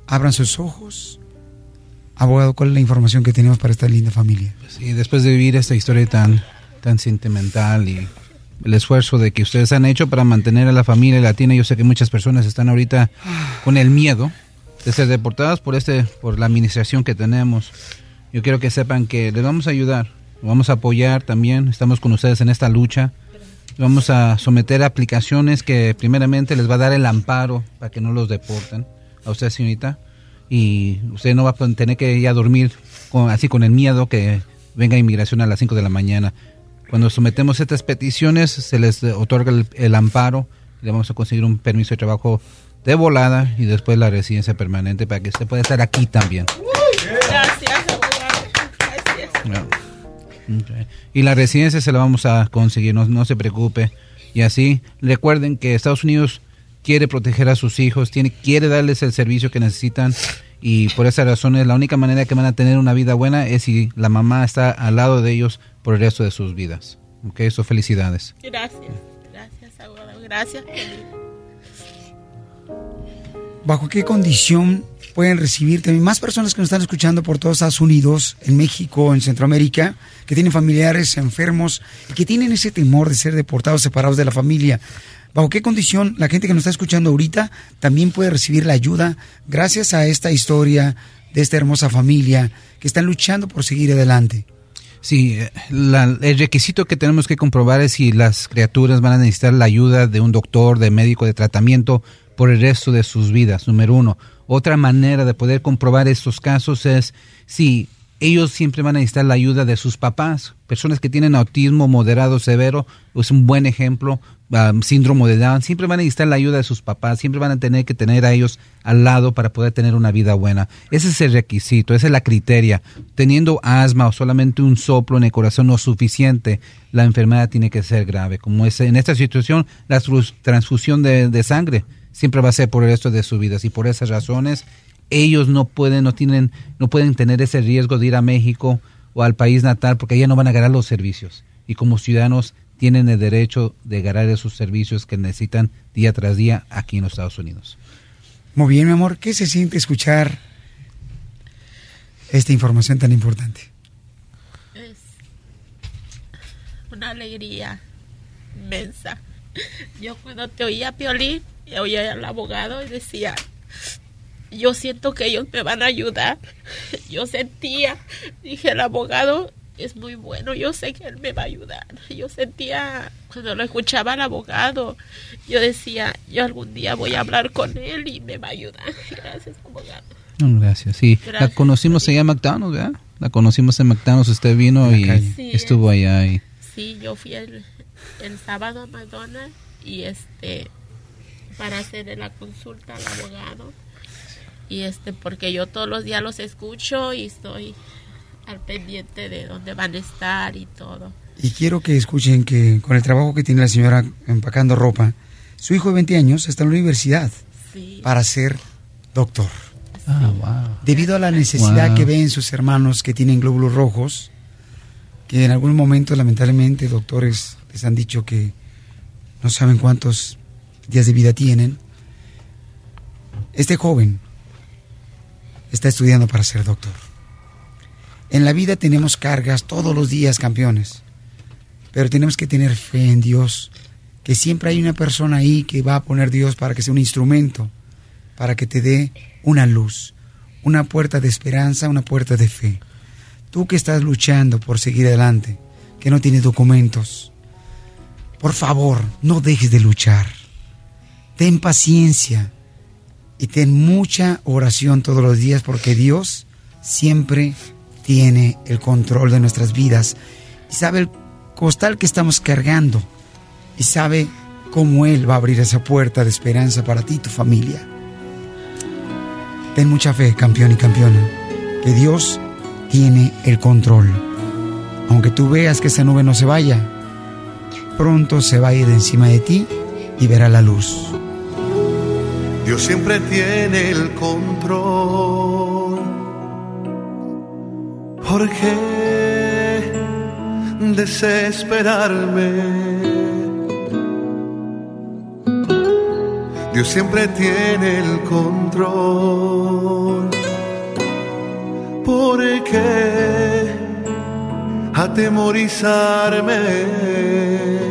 Abran sus ojos. Abogado, ¿cuál es la información que tenemos para esta linda familia? Sí, después de vivir esta historia tan, tan sentimental y el esfuerzo de que ustedes han hecho para mantener a la familia latina, yo sé que muchas personas están ahorita con el miedo de ser deportadas por este, por la administración que tenemos. Yo quiero que sepan que les vamos a ayudar, vamos a apoyar también, estamos con ustedes en esta lucha. Vamos a someter aplicaciones que primeramente les va a dar el amparo para que no los deporten a usted, señorita. Y usted no va a tener que ir a dormir así con el miedo que venga inmigración a las 5 de la mañana. Cuando sometemos estas peticiones, se les otorga el, el amparo, le vamos a conseguir un permiso de trabajo de volada y después la residencia permanente para que usted pueda estar aquí también. Gracias. Gracias. Okay. Y la residencia se la vamos a conseguir, no, no, se preocupe. Y así, recuerden que Estados Unidos quiere proteger a sus hijos, tiene, quiere darles el servicio que necesitan. Y por esa razón, es la única manera que van a tener una vida buena es si la mamá está al lado de ellos por el resto de sus vidas. Ok, eso felicidades. Gracias, gracias, abogado. Gracias. ¿Bajo qué condición pueden recibir también más personas que nos están escuchando por todos Estados Unidos, en México, en Centroamérica, que tienen familiares enfermos y que tienen ese temor de ser deportados, separados de la familia. ¿Bajo qué condición la gente que nos está escuchando ahorita también puede recibir la ayuda gracias a esta historia de esta hermosa familia que están luchando por seguir adelante? Sí, la, el requisito que tenemos que comprobar es si las criaturas van a necesitar la ayuda de un doctor, de médico, de tratamiento por el resto de sus vidas, número uno. Otra manera de poder comprobar estos casos es si ellos siempre van a necesitar la ayuda de sus papás. Personas que tienen autismo moderado, severo, es un buen ejemplo, um, síndrome de Down, siempre van a necesitar la ayuda de sus papás, siempre van a tener que tener a ellos al lado para poder tener una vida buena. Ese es el requisito, esa es la criteria. Teniendo asma o solamente un soplo en el corazón no suficiente, la enfermedad tiene que ser grave. Como es en esta situación, la transfusión de, de sangre siempre va a ser por el resto de sus vidas y por esas razones ellos no pueden no tienen no pueden tener ese riesgo de ir a México o al país natal porque allá no van a ganar los servicios y como ciudadanos tienen el derecho de ganar esos servicios que necesitan día tras día aquí en los Estados Unidos. Muy bien, mi amor, ¿qué se siente escuchar esta información tan importante? Es una alegría inmensa. Yo cuando te oía Piolín, oía al abogado y decía, yo siento que ellos me van a ayudar. Yo sentía, dije, el abogado es muy bueno, yo sé que él me va a ayudar. Yo sentía, cuando lo escuchaba al abogado, yo decía, yo algún día voy a hablar con él y me va a ayudar. Gracias, abogado. Gracias, sí. Gracias, la conocimos allá en McDonald's, ¿verdad? La conocimos en McDonald's, usted vino y sí, estuvo allá. Y... Sí, yo fui el, el sábado a McDonald's y este para hacer la consulta al abogado y este porque yo todos los días los escucho y estoy al pendiente de dónde van a estar y todo. Y quiero que escuchen que con el trabajo que tiene la señora empacando ropa, su hijo de 20 años está en la universidad sí. para ser doctor. Ah, wow. Debido a la necesidad Wow. que ven sus hermanos que tienen glóbulos rojos, que en algún momento lamentablemente doctores les han dicho que no saben cuántos días de vida tienen. Este joven está estudiando para ser doctor. En la vida tenemos cargas todos los días, campeones. Pero tenemos que tener fe en Dios. Que siempre hay una persona ahí que va a poner Dios para que sea un instrumento. Para que te dé una luz. Una puerta de esperanza, una puerta de fe. Tú que estás luchando por seguir adelante. Que no tienes documentos. Por favor, no dejes de luchar. Ten paciencia. Y ten mucha oración todos los días porque Dios siempre tiene el control de nuestras vidas y sabe el costal que estamos cargando y sabe cómo Él va a abrir esa puerta de esperanza para ti y tu familia. Ten mucha fe, campeón y campeona, que Dios tiene el control. Aunque tú veas que esa nube no se vaya, pronto se va a ir encima de ti y verá la luz. Dios siempre tiene el control. ¿Por qué desesperarme? Dios siempre tiene el control. ¿Por qué atemorizarme?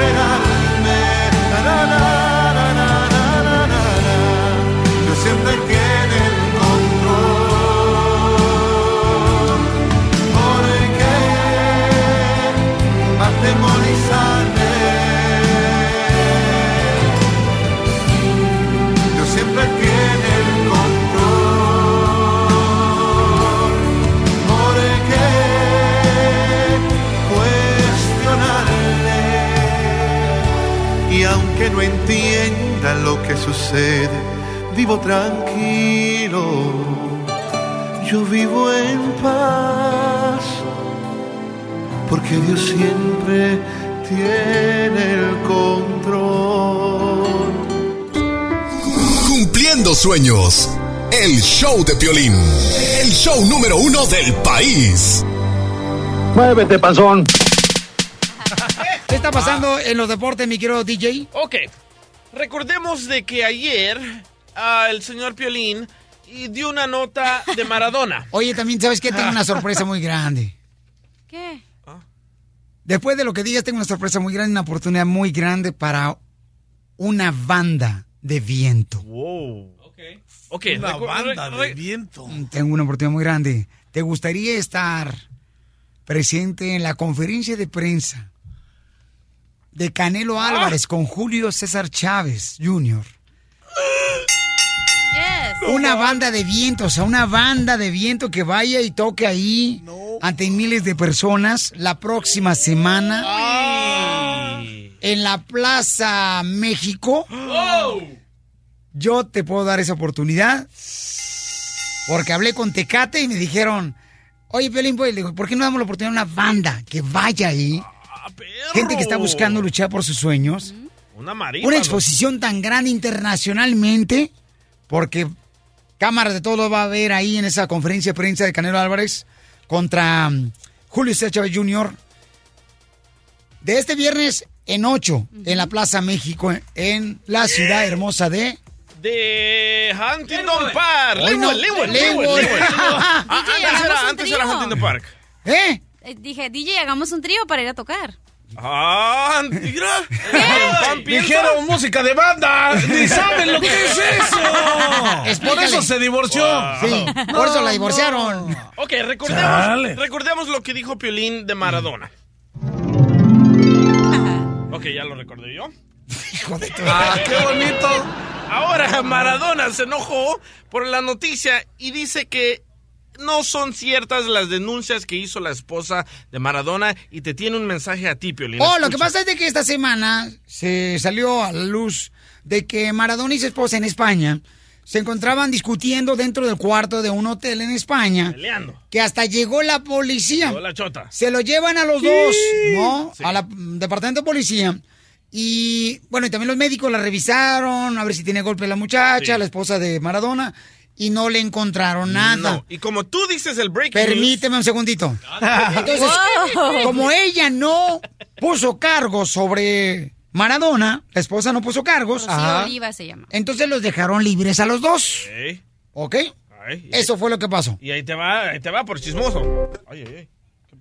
Desesperarme? Sucede, vivo tranquilo. Yo vivo en paz. Porque Dios siempre tiene el control. Cumpliendo sueños. El show de Piolín. El show número uno del país. Muévete, panzón. ¿Qué está pasando en los deportes, mi querido DJ? Ok. Recordemos de que ayer el señor Piolín y dio una nota de Maradona. Oye, también, ¿sabes qué? Tengo una sorpresa muy grande. ¿Qué? Después de lo que digas, tengo una sorpresa muy grande, una oportunidad muy grande para una banda de viento. Wow. Ok. Ok. Una recu- banda de viento. Tengo una oportunidad muy grande. ¿Te gustaría estar presente en la conferencia de prensa de Canelo Álvarez con Julio César Chávez Jr.? Una banda de viento, o sea, una banda de viento que vaya y toque ahí ante miles de personas la próxima semana en la Plaza México. Yo te puedo dar esa oportunidad porque hablé con Tecate y me dijeron, oye, Pelín Boy, digo, ¿por qué no damos la oportunidad a una banda que vaya ahí? Gente que está buscando luchar por sus sueños. Una marina. Una exposición tan grande internacionalmente, porque cámaras de todo va a ver ahí en esa conferencia de prensa de Canelo Álvarez contra mm, Julio César Chávez Jr. De este viernes en 8, en la Plaza México, en la ciudad hermosa de... De Huntington Park. Hoy no, Linwood. Ah, Antes era. Huntington Park. ¿Eh? Eh, Dije, DJ, hagamos un trío para ir a tocar. Ah, mira. Dijeron música de banda. Ni saben lo que es eso. Por eso se divorció. Sí, por eso la divorciaron. Ok, recordemos, recordemos lo que dijo Piolín de Maradona. Ok, ya lo recordé yo. Ah, qué bonito. Ahora Maradona se enojó por la noticia y dice que no son ciertas las denuncias que hizo la esposa de Maradona y te tiene un mensaje a ti, Piolín. Oh, lo que pasa es de que esta semana se salió a la luz de que Maradona y su esposa en España se encontraban discutiendo dentro del cuarto de un hotel en España. Peleando. Que hasta llegó la policía. Llegó la chota. Se lo llevan a los Sí. dos, ¿no? Sí. A la mm, departamento de policía. Y bueno, y también los médicos la revisaron, a ver si tiene golpe la muchacha, Sí. la esposa de Maradona, y no le encontraron nada. No, Y como tú dices el break Permíteme un segundito. Entonces, Wow. como ella no puso cargos sobre Maradona, la esposa no puso cargos, ajá, Oliva se llama. entonces los dejaron libres a los dos. ¿Ok? Eso fue lo que pasó. Y ahí te va, ahí te va por chismoso. Ay, ay, ay.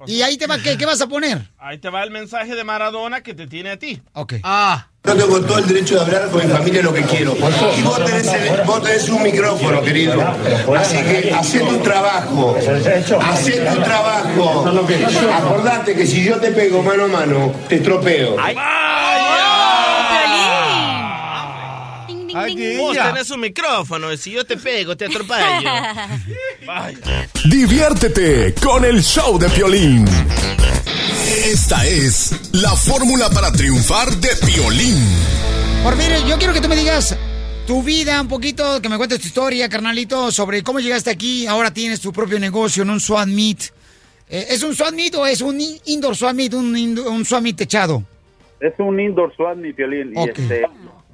Y ahí te va, ¿qué, qué vas a poner? Ahí te va el mensaje de Maradona que te tiene a ti. Ok. Ah. Yo tengo todo el derecho de hablar con mi familia lo que quiero. Y vos tenés, el- vos tenés un micrófono, querido. Así que hacé tu trabajo. Hacé tu trabajo. Acordate que si yo te pego mano a mano, te estropeo. Vos tenés un micrófono y si yo te pego, te atropello. Vaya. Diviértete con el show de Piolín. Esta es la fórmula para triunfar de Piolín. Por mire, yo quiero que tú me digas tu vida un poquito, que me cuentes tu historia, carnalito, sobre cómo llegaste aquí. Ahora tienes tu propio negocio en un swap meet. Eh, ¿Es un swap meet o es un in- indoor swap meet, un, un swap meet techado? Es un indoor SWAT, violín. Ok. Y, este,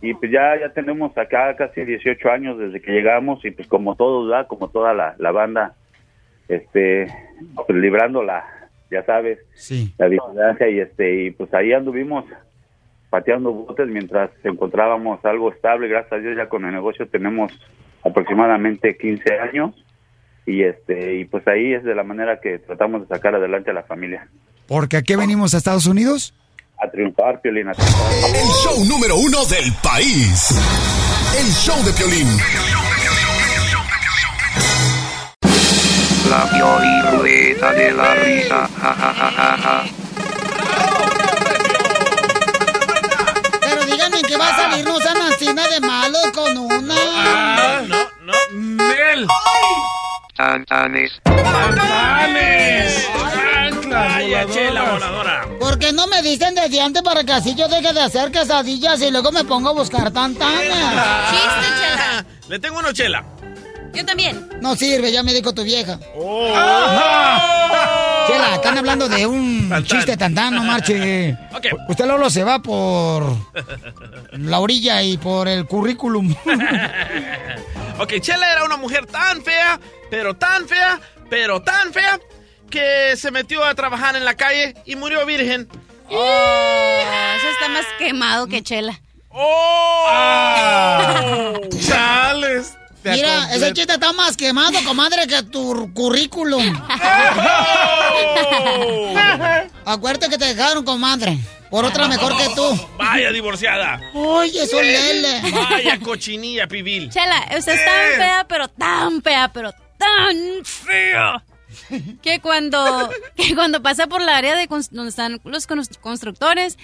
y pues ya, ya tenemos acá casi 18 años desde que llegamos y pues como todos, ¿verdad? como toda la, la banda, este, pues librando la, ya sabes, Sí. la vigilancia y este, y pues ahí anduvimos pateando botes mientras encontrábamos algo estable. Gracias a Dios ya con el negocio tenemos aproximadamente 15 años y este, y pues ahí es de la manera que tratamos de sacar adelante a la familia. Porque aquí venimos a Estados Unidos. A triunfar, Piolín, a triunfar. El show número uno del país. El show de Piolín. La Pioli Rueda de la Risa. Ja, ja, ja, ja, ja. Pero díganme que va a salir, así nada de malos con una. Ah, no, no. Nel. Tantanes. ¡Tantanes! Vaya, chela voladora. ¿Por qué no me dicen desde antes para que así yo deje de hacer quesadillas y luego me pongo a buscar tantanas? Chiste, chela. Le tengo una chela. Yo también. No sirve, ya me dijo tu vieja. Oh. Chela, están hablando de un chiste tantán, no marche. Ok. Usted Lolo se va por la orilla y por el currículum. Ok, Chela era una mujer tan fea, pero tan fea, pero tan fea, que se metió a trabajar en la calle y murió virgen. Oh, eso está más quemado que chela. ¡Oh! ¡Chales! Te Mira, ese chiste está más quemado, comadre, que tu currículum. Acuérdate que te dejaron, comadre, por otra mejor que tú. Vaya divorciada. Oye, eso lele. Vaya cochinilla pibil. Chela, usted es tan fea, pero tan fea, pero tan fea. Que cuando, que cuando pasa por la área de donde están los cons- constructores,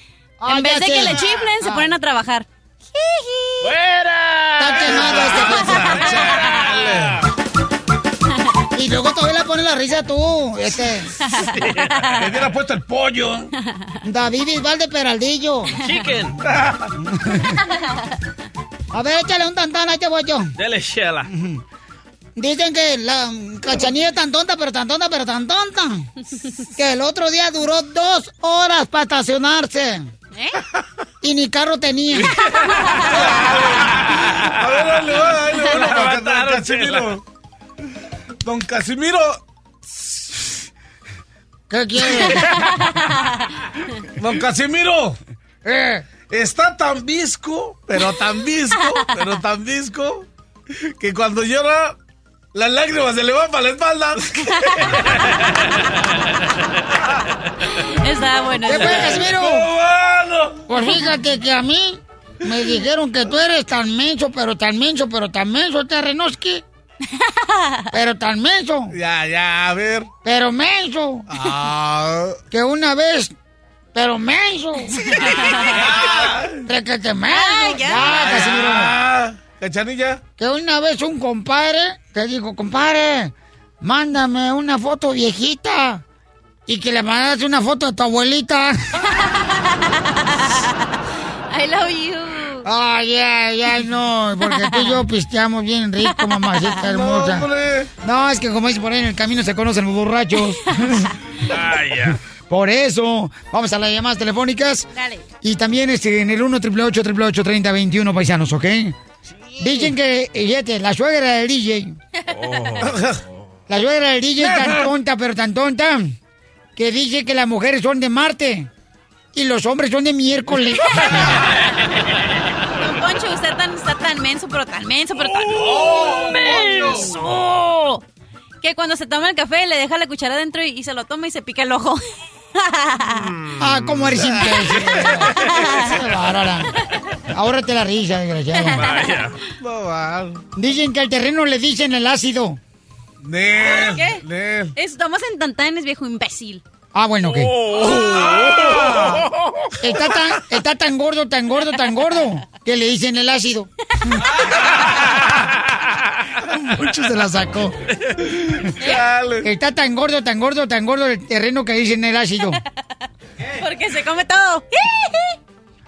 Ah, en vez de sé. que le chiflen, se Ah. ponen a trabajar. ¡Fuera! Está quemado este Y luego todavía le pones la risa tú, este. Le hubiera puesto el pollo. David Bisbal de Peraldillo. Chicken. A ver, échale un tantán, ahí te voy yo. Dele Chela. Dicen que la cachanilla es tan tonta, pero tan tonta, pero tan tonta. Que el otro día duró dos horas para estacionarse. ¿Eh? Y ni carro tenía. A ver, dale, dale, va, La don Casimiro. Don Casimiro. ¿Qué quiere? Don Casimiro. Eh, Está tan visco, pero tan visco, pero tan visco, que cuando llora, las lágrimas se le van para la espalda. Está bueno. ¿Qué fue, bueno. Casimiro? Pues fíjate que a mí me dijeron que tú eres tan menso, pero tan menso, pero tan menso, Terrenoski. Pero tan menso. Ya, ya, a ver. Pero menso. Ah. Que una vez. Pero menso. Requete menso. Ay, ya. Ya, Casimiro. Cachanilla. Que una vez un compadre te dijo, compadre, mándame una foto viejita. Y que le mandaste una foto de tu abuelita. I love you. Ay, ay, ay, no, porque tú y yo pisteamos bien rico, mamacita hermosa. No, es que como dice por ahí en el camino se conocen los borrachos. Ay, ya. Por eso, vamos a las llamadas telefónicas. Dale. Y también este, en el 1 888 3021 paisanos, ¿ok? Dicen que, fíjate, la suegra del DJ. La suegra del DJ es tan tonta, pero tan tonta, que dice que las mujeres son de Marte y los hombres son de miércoles. Don Poncho, usted tan, está tan menso, pero tan menso, pero tan Oh, menso. Que cuando se toma el café le deja la cuchara adentro y, y se lo toma y se pica el ojo. ah, cómo eres imbécil. Qué. Ahórrate la risa, desgraciado. Vaya. Dicen que al terreno le dicen el ácido. Nel, ¿Qué? Nel. Estamos en Tantanes, viejo imbécil. Ah, bueno, ok. Oh. Está tan, está tan gordo, tan gordo, tan gordo, que le dicen el ácido. Mucho se la sacó. Está tan gordo, tan gordo, tan gordo el terreno que dicen el ácido. Porque se come todo.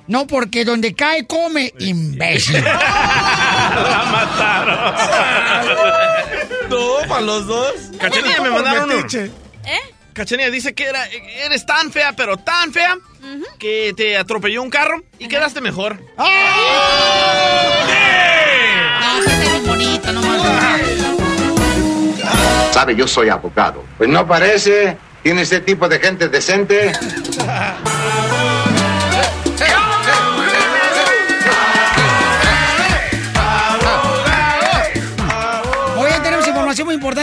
No, porque donde cae, come, imbécil. La mataron. No, para los dos. Cachanilla, me mandaron uno. ¿Eh? Cachanilla dice que era, eres tan fea, pero tan fea, que te atropelló un carro y quedaste mejor. No, que no Sabe, yo soy abogado. Pues no parece. Tiene ese tipo de gente decente.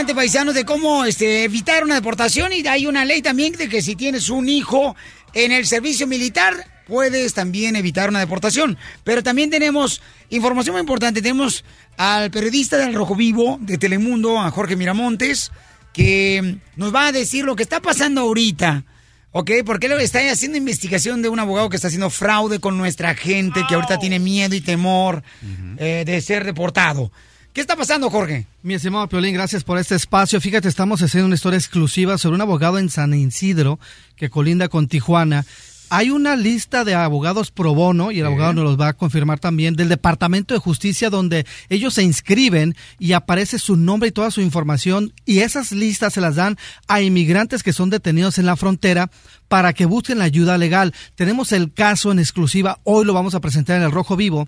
importante, paisanos, de cómo este, evitar una deportación. Y hay una ley también de que si tienes un hijo en el servicio militar, puedes también evitar una deportación. Pero también tenemos información muy importante. Tenemos al periodista del Rojo Vivo de Telemundo, a Jorge Miramontes, que nos va a decir lo que está pasando ahorita. ¿Ok? Porque él está haciendo investigación de un abogado que está haciendo fraude con nuestra gente, que ahorita tiene miedo y temor eh, de ser deportado. ¿Qué está pasando, Jorge? Mi estimado Piolín, gracias por este espacio. Fíjate, estamos haciendo una historia exclusiva sobre un abogado en San Isidro que colinda con Tijuana. Hay una lista de abogados pro bono, y el abogado nos los va a confirmar también, del Departamento de Justicia, donde ellos se inscriben y aparece su nombre y toda su información, y esas listas se las dan a inmigrantes que son detenidos en la frontera para que busquen la ayuda legal. Tenemos el caso en exclusiva, hoy lo vamos a presentar en el Rojo Vivo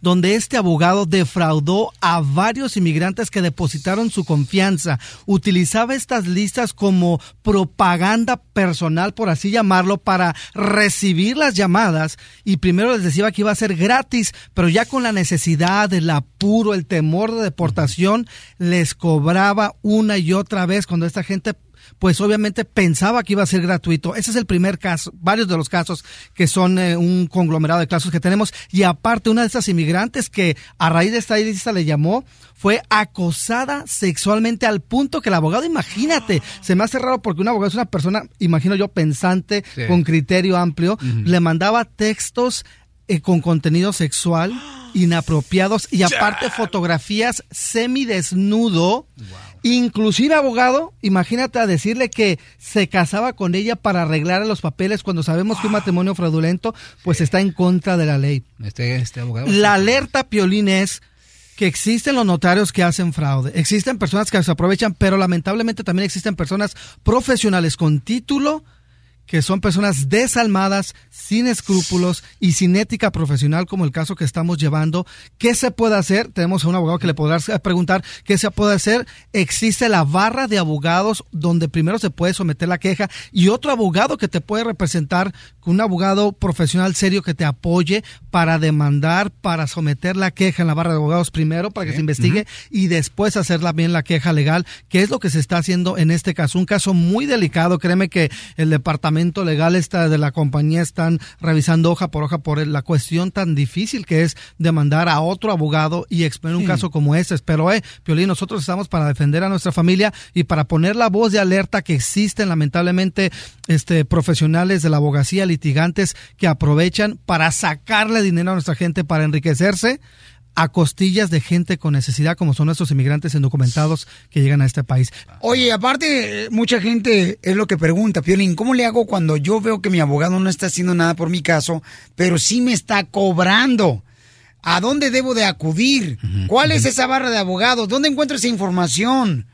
donde este abogado defraudó a varios inmigrantes que depositaron su confianza. Utilizaba estas listas como propaganda personal, por así llamarlo, para recibir las llamadas y primero les decía que iba a ser gratis, pero ya con la necesidad, el apuro, el temor de deportación, les cobraba una y otra vez cuando esta gente pues obviamente pensaba que iba a ser gratuito. Ese es el primer caso, varios de los casos que son eh, un conglomerado de casos que tenemos. Y aparte, una de estas inmigrantes que a raíz de esta lista le llamó, fue acosada sexualmente al punto que el abogado, imagínate, se me hace raro porque un abogado es una persona, imagino yo, pensante, Sí. con criterio amplio, le mandaba textos eh, con contenido sexual inapropiados y aparte fotografías semidesnudo. Inclusive abogado, imagínate a decirle que se casaba con ella para arreglar los papeles cuando sabemos que un matrimonio fraudulento pues está en contra de la ley. Este, este abogado. La alerta, Piolín, es que existen los notarios que hacen fraude, existen personas que se aprovechan, pero lamentablemente también existen personas profesionales con título que son personas desalmadas, sin escrúpulos y sin ética profesional, como el caso que estamos llevando. ¿Qué se puede hacer? Tenemos a un abogado que le podrá preguntar qué se puede hacer. Existe la barra de abogados donde primero se puede someter la queja y otro abogado que te puede representar, un abogado profesional serio que te apoye para demandar, para someter la queja en la barra de abogados primero para que se investigue y después hacerla bien la queja legal, que es lo que se está haciendo en este caso. Un caso muy delicado, créeme que el departamento departamento legal esta de la compañía están revisando hoja por hoja por la cuestión tan difícil que es demandar a otro abogado y exponer un caso como este. Pero, eh, Piolín, nosotros estamos para defender a nuestra familia y para poner la voz de alerta que existen lamentablemente este profesionales de la abogacía, litigantes que aprovechan para sacarle dinero a nuestra gente para enriquecerse a costillas de gente con necesidad como son nuestros inmigrantes indocumentados que llegan a este país. Oye, aparte, mucha gente es lo que pregunta, Piolín, ¿cómo le hago cuando yo veo que mi abogado no está haciendo nada por mi caso, pero sí me está cobrando? ¿A dónde debo de acudir? ¿Cuál es esa barra de abogados? ¿Dónde encuentro esa información?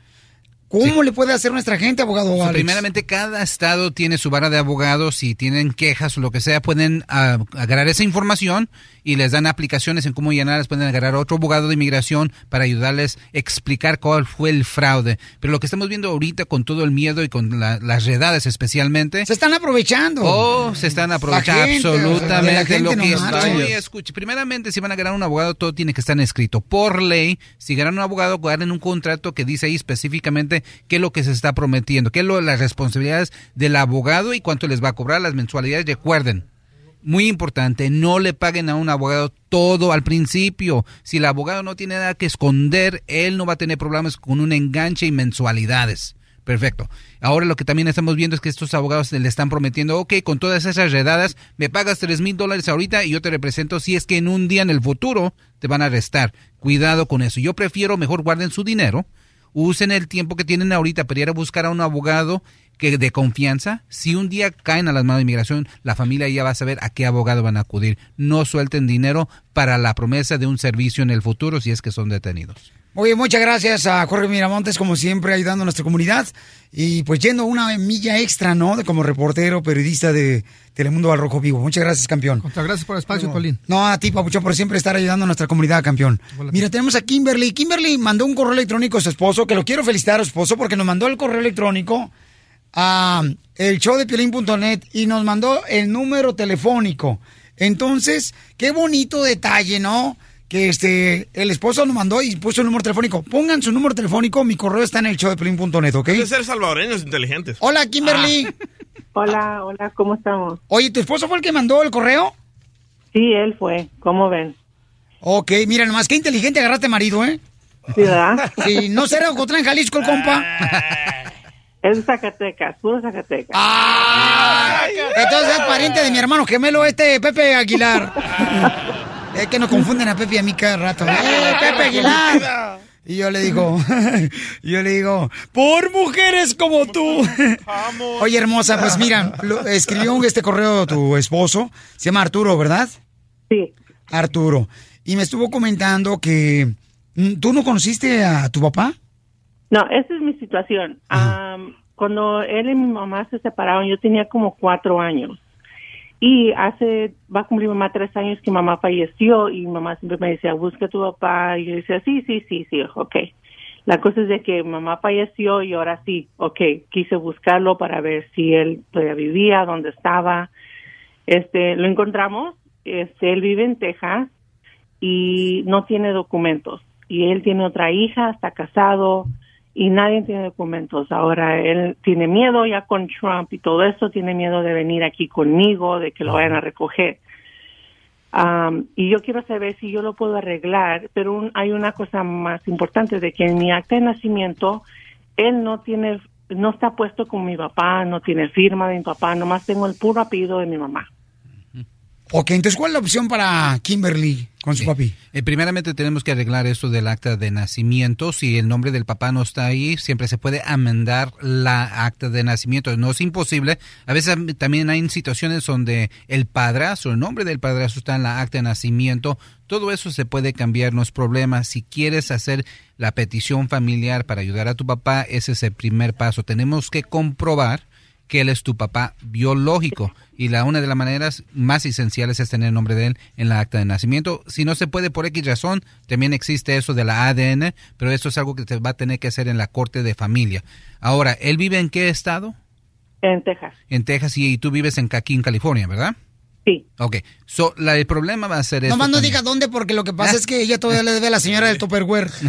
¿Cómo le puede hacer nuestra gente, abogado Alex? primeramente, cada estado tiene su vara de abogados. Si tienen quejas o lo que sea, pueden ah, agarrar esa información y les dan aplicaciones en cómo llenarlas. Pueden agarrar otro abogado de inmigración para ayudarles a explicar cuál fue el fraude. Pero lo que estamos viendo ahorita con todo el miedo y con la- las redadas especialmente... Se están aprovechando. Oh, se están aprovechando gente, absolutamente lo que no estoy escuche, Primeramente, si van a ganar un abogado, todo tiene que estar escrito por ley. Si ganan un abogado, ganen un contrato que dice ahí específicamente qué es lo que se está prometiendo, qué es lo, las responsabilidades del abogado y cuánto les va a cobrar las mensualidades. Recuerden, muy importante, no le paguen a un abogado todo al principio. Si el abogado no tiene nada que esconder, él no va a tener problemas con un enganche y mensualidades. Perfecto. Ahora lo que también estamos viendo es que estos abogados le están prometiendo, ok, con todas esas redadas, me pagas tres mil dólares ahorita y yo te represento si es que en un día en el futuro te van a arrestar. Cuidado con eso. Yo prefiero mejor guarden su dinero, usen el tiempo que tienen ahorita para ir a buscar a un abogado que de confianza. Si un día caen a las manos de inmigración, la familia ya va a saber a qué abogado van a acudir. No suelten dinero para la promesa de un servicio en el futuro si es que son detenidos. Oye, muchas gracias a Jorge Miramontes, como siempre, ayudando a nuestra comunidad. Y pues yendo una milla extra, ¿no? De como reportero, periodista de Telemundo al Rojo Vivo. Muchas gracias, campeón. Muchas gracias por el espacio, no, Piolín. No, a ti, Papuchón, por siempre estar ayudando a nuestra comunidad, campeón. Mira, tenemos a Kimberly. Kimberly mandó un correo electrónico a su esposo, que lo quiero felicitar a su esposo porque nos mandó el correo electrónico a el show de piolín.net y nos mandó el número telefónico. Entonces, qué bonito detalle, ¿no? Que este, el esposo nos mandó y puso el número telefónico. Pongan su número telefónico, mi correo está en el show de piolín.net, ¿ok? Hay que ser salvadoreños inteligentes. Hola, Kimberly. Hola, hola, ¿cómo estamos? Oye, ¿tu esposo fue el que mandó el correo? Sí, él fue. ¿Cómo ven? Ok, mira nomás, qué inteligente agarraste marido, ¿eh? Sí, ¿verdad? Sí, no será Ocotlán, Jalisco, el compa. Es Zacatecas, puro Zacatecas. Ah, Entonces es pariente de mi hermano gemelo, este Pepe Aguilar. es que nos confunden a Pepe y a mí cada rato. ¡Eh, Pepe Aguilar! Y yo le digo, yo le digo, por mujeres como tú. Oye, hermosa, pues mira, lo- escribió este correo tu esposo, se llama Arturo, ¿verdad? Sí. Arturo. Y me estuvo comentando que mm, tú no conociste a tu papá. No, esa es mi situación. Am, cuando él y mi mamá se separaron, yo tenía como cuatro años. Y hace, va a cumplir mamá tres años que mamá falleció y mamá siempre me decía, busca a tu papá. Y yo decía, sí, sí, sí, sí, ok. La cosa es de que mamá falleció y ahora sí, ok, quise buscarlo para ver si él todavía vivía, dónde estaba. Este, lo encontramos, este, él vive en Texas y no tiene documentos. Y él tiene otra hija, está casado y nadie tiene documentos. Ahora él tiene miedo ya con Trump y todo eso, tiene miedo de venir aquí conmigo, de que lo vayan a recoger. Am, y yo quiero saber si yo lo puedo arreglar, pero un- hay una cosa más importante de que en mi acta de nacimiento él no tiene, no está puesto con mi papá, no tiene firma de mi papá, nomás tengo el puro apellido de mi mamá. Ok, entonces, ¿cuál es la opción para Kimberly con su papi? Eh, primeramente tenemos que arreglar esto del acta de nacimiento. Si el nombre del papá no está ahí, siempre se puede amendar la acta de nacimiento. No es imposible. A veces también hay situaciones donde el padrastro, el nombre del padrastro está en la acta de nacimiento. Todo eso se puede cambiar, no es problema. Si quieres hacer la petición familiar para ayudar a tu papá, ese es el primer paso. Tenemos que comprobar que él es tu papá biológico y la una de las maneras más esenciales es tener el nombre de él en la acta de nacimiento. Si no se puede por X razón, también existe eso de la ADN, pero eso es algo que se va a tener que hacer en la corte de familia. Ahora, ¿él vive en qué estado? En Texas. En Texas y, y tú vives en Caquín, California, ¿verdad? Sí. Ok, so, la, el problema va a ser esto Nomás no diga dónde, porque lo que pasa es que ella todavía le debe a la señora del Tupperware.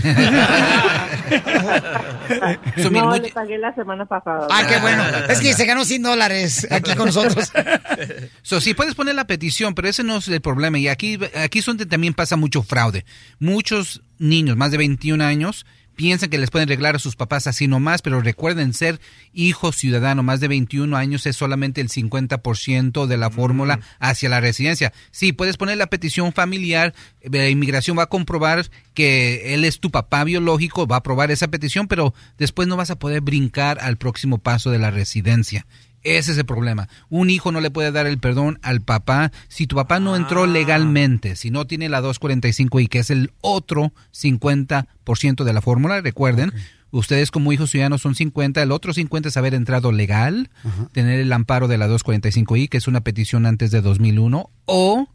So, no, muy- le pagué la semana pasada. Ah, qué bueno. Es que se ganó 100 dólares aquí con nosotros. So, sí, puedes poner la petición, pero ese no es el problema. Y aquí, aquí es donde también pasa mucho fraude. Muchos niños, más de 21 años, piensan que les pueden arreglar a sus papás así nomás, pero recuerden, ser hijo ciudadano más de 21 años es solamente el 50% de la fórmula hacia la residencia. Sí, puedes poner la petición familiar, la inmigración va a comprobar que él es tu papá biológico, va a aprobar esa petición, pero después no vas a poder brincar al próximo paso de la residencia. Ese es el problema. Un hijo no le puede dar el perdón al papá si tu papá no entró legalmente, si no tiene la 245 y que es el otro 50% de la fórmula. Recuerden, ustedes como hijos ciudadanos son 50, el otro 50 es haber entrado legal, tener el amparo de la 245i, que es una petición antes de 2001, o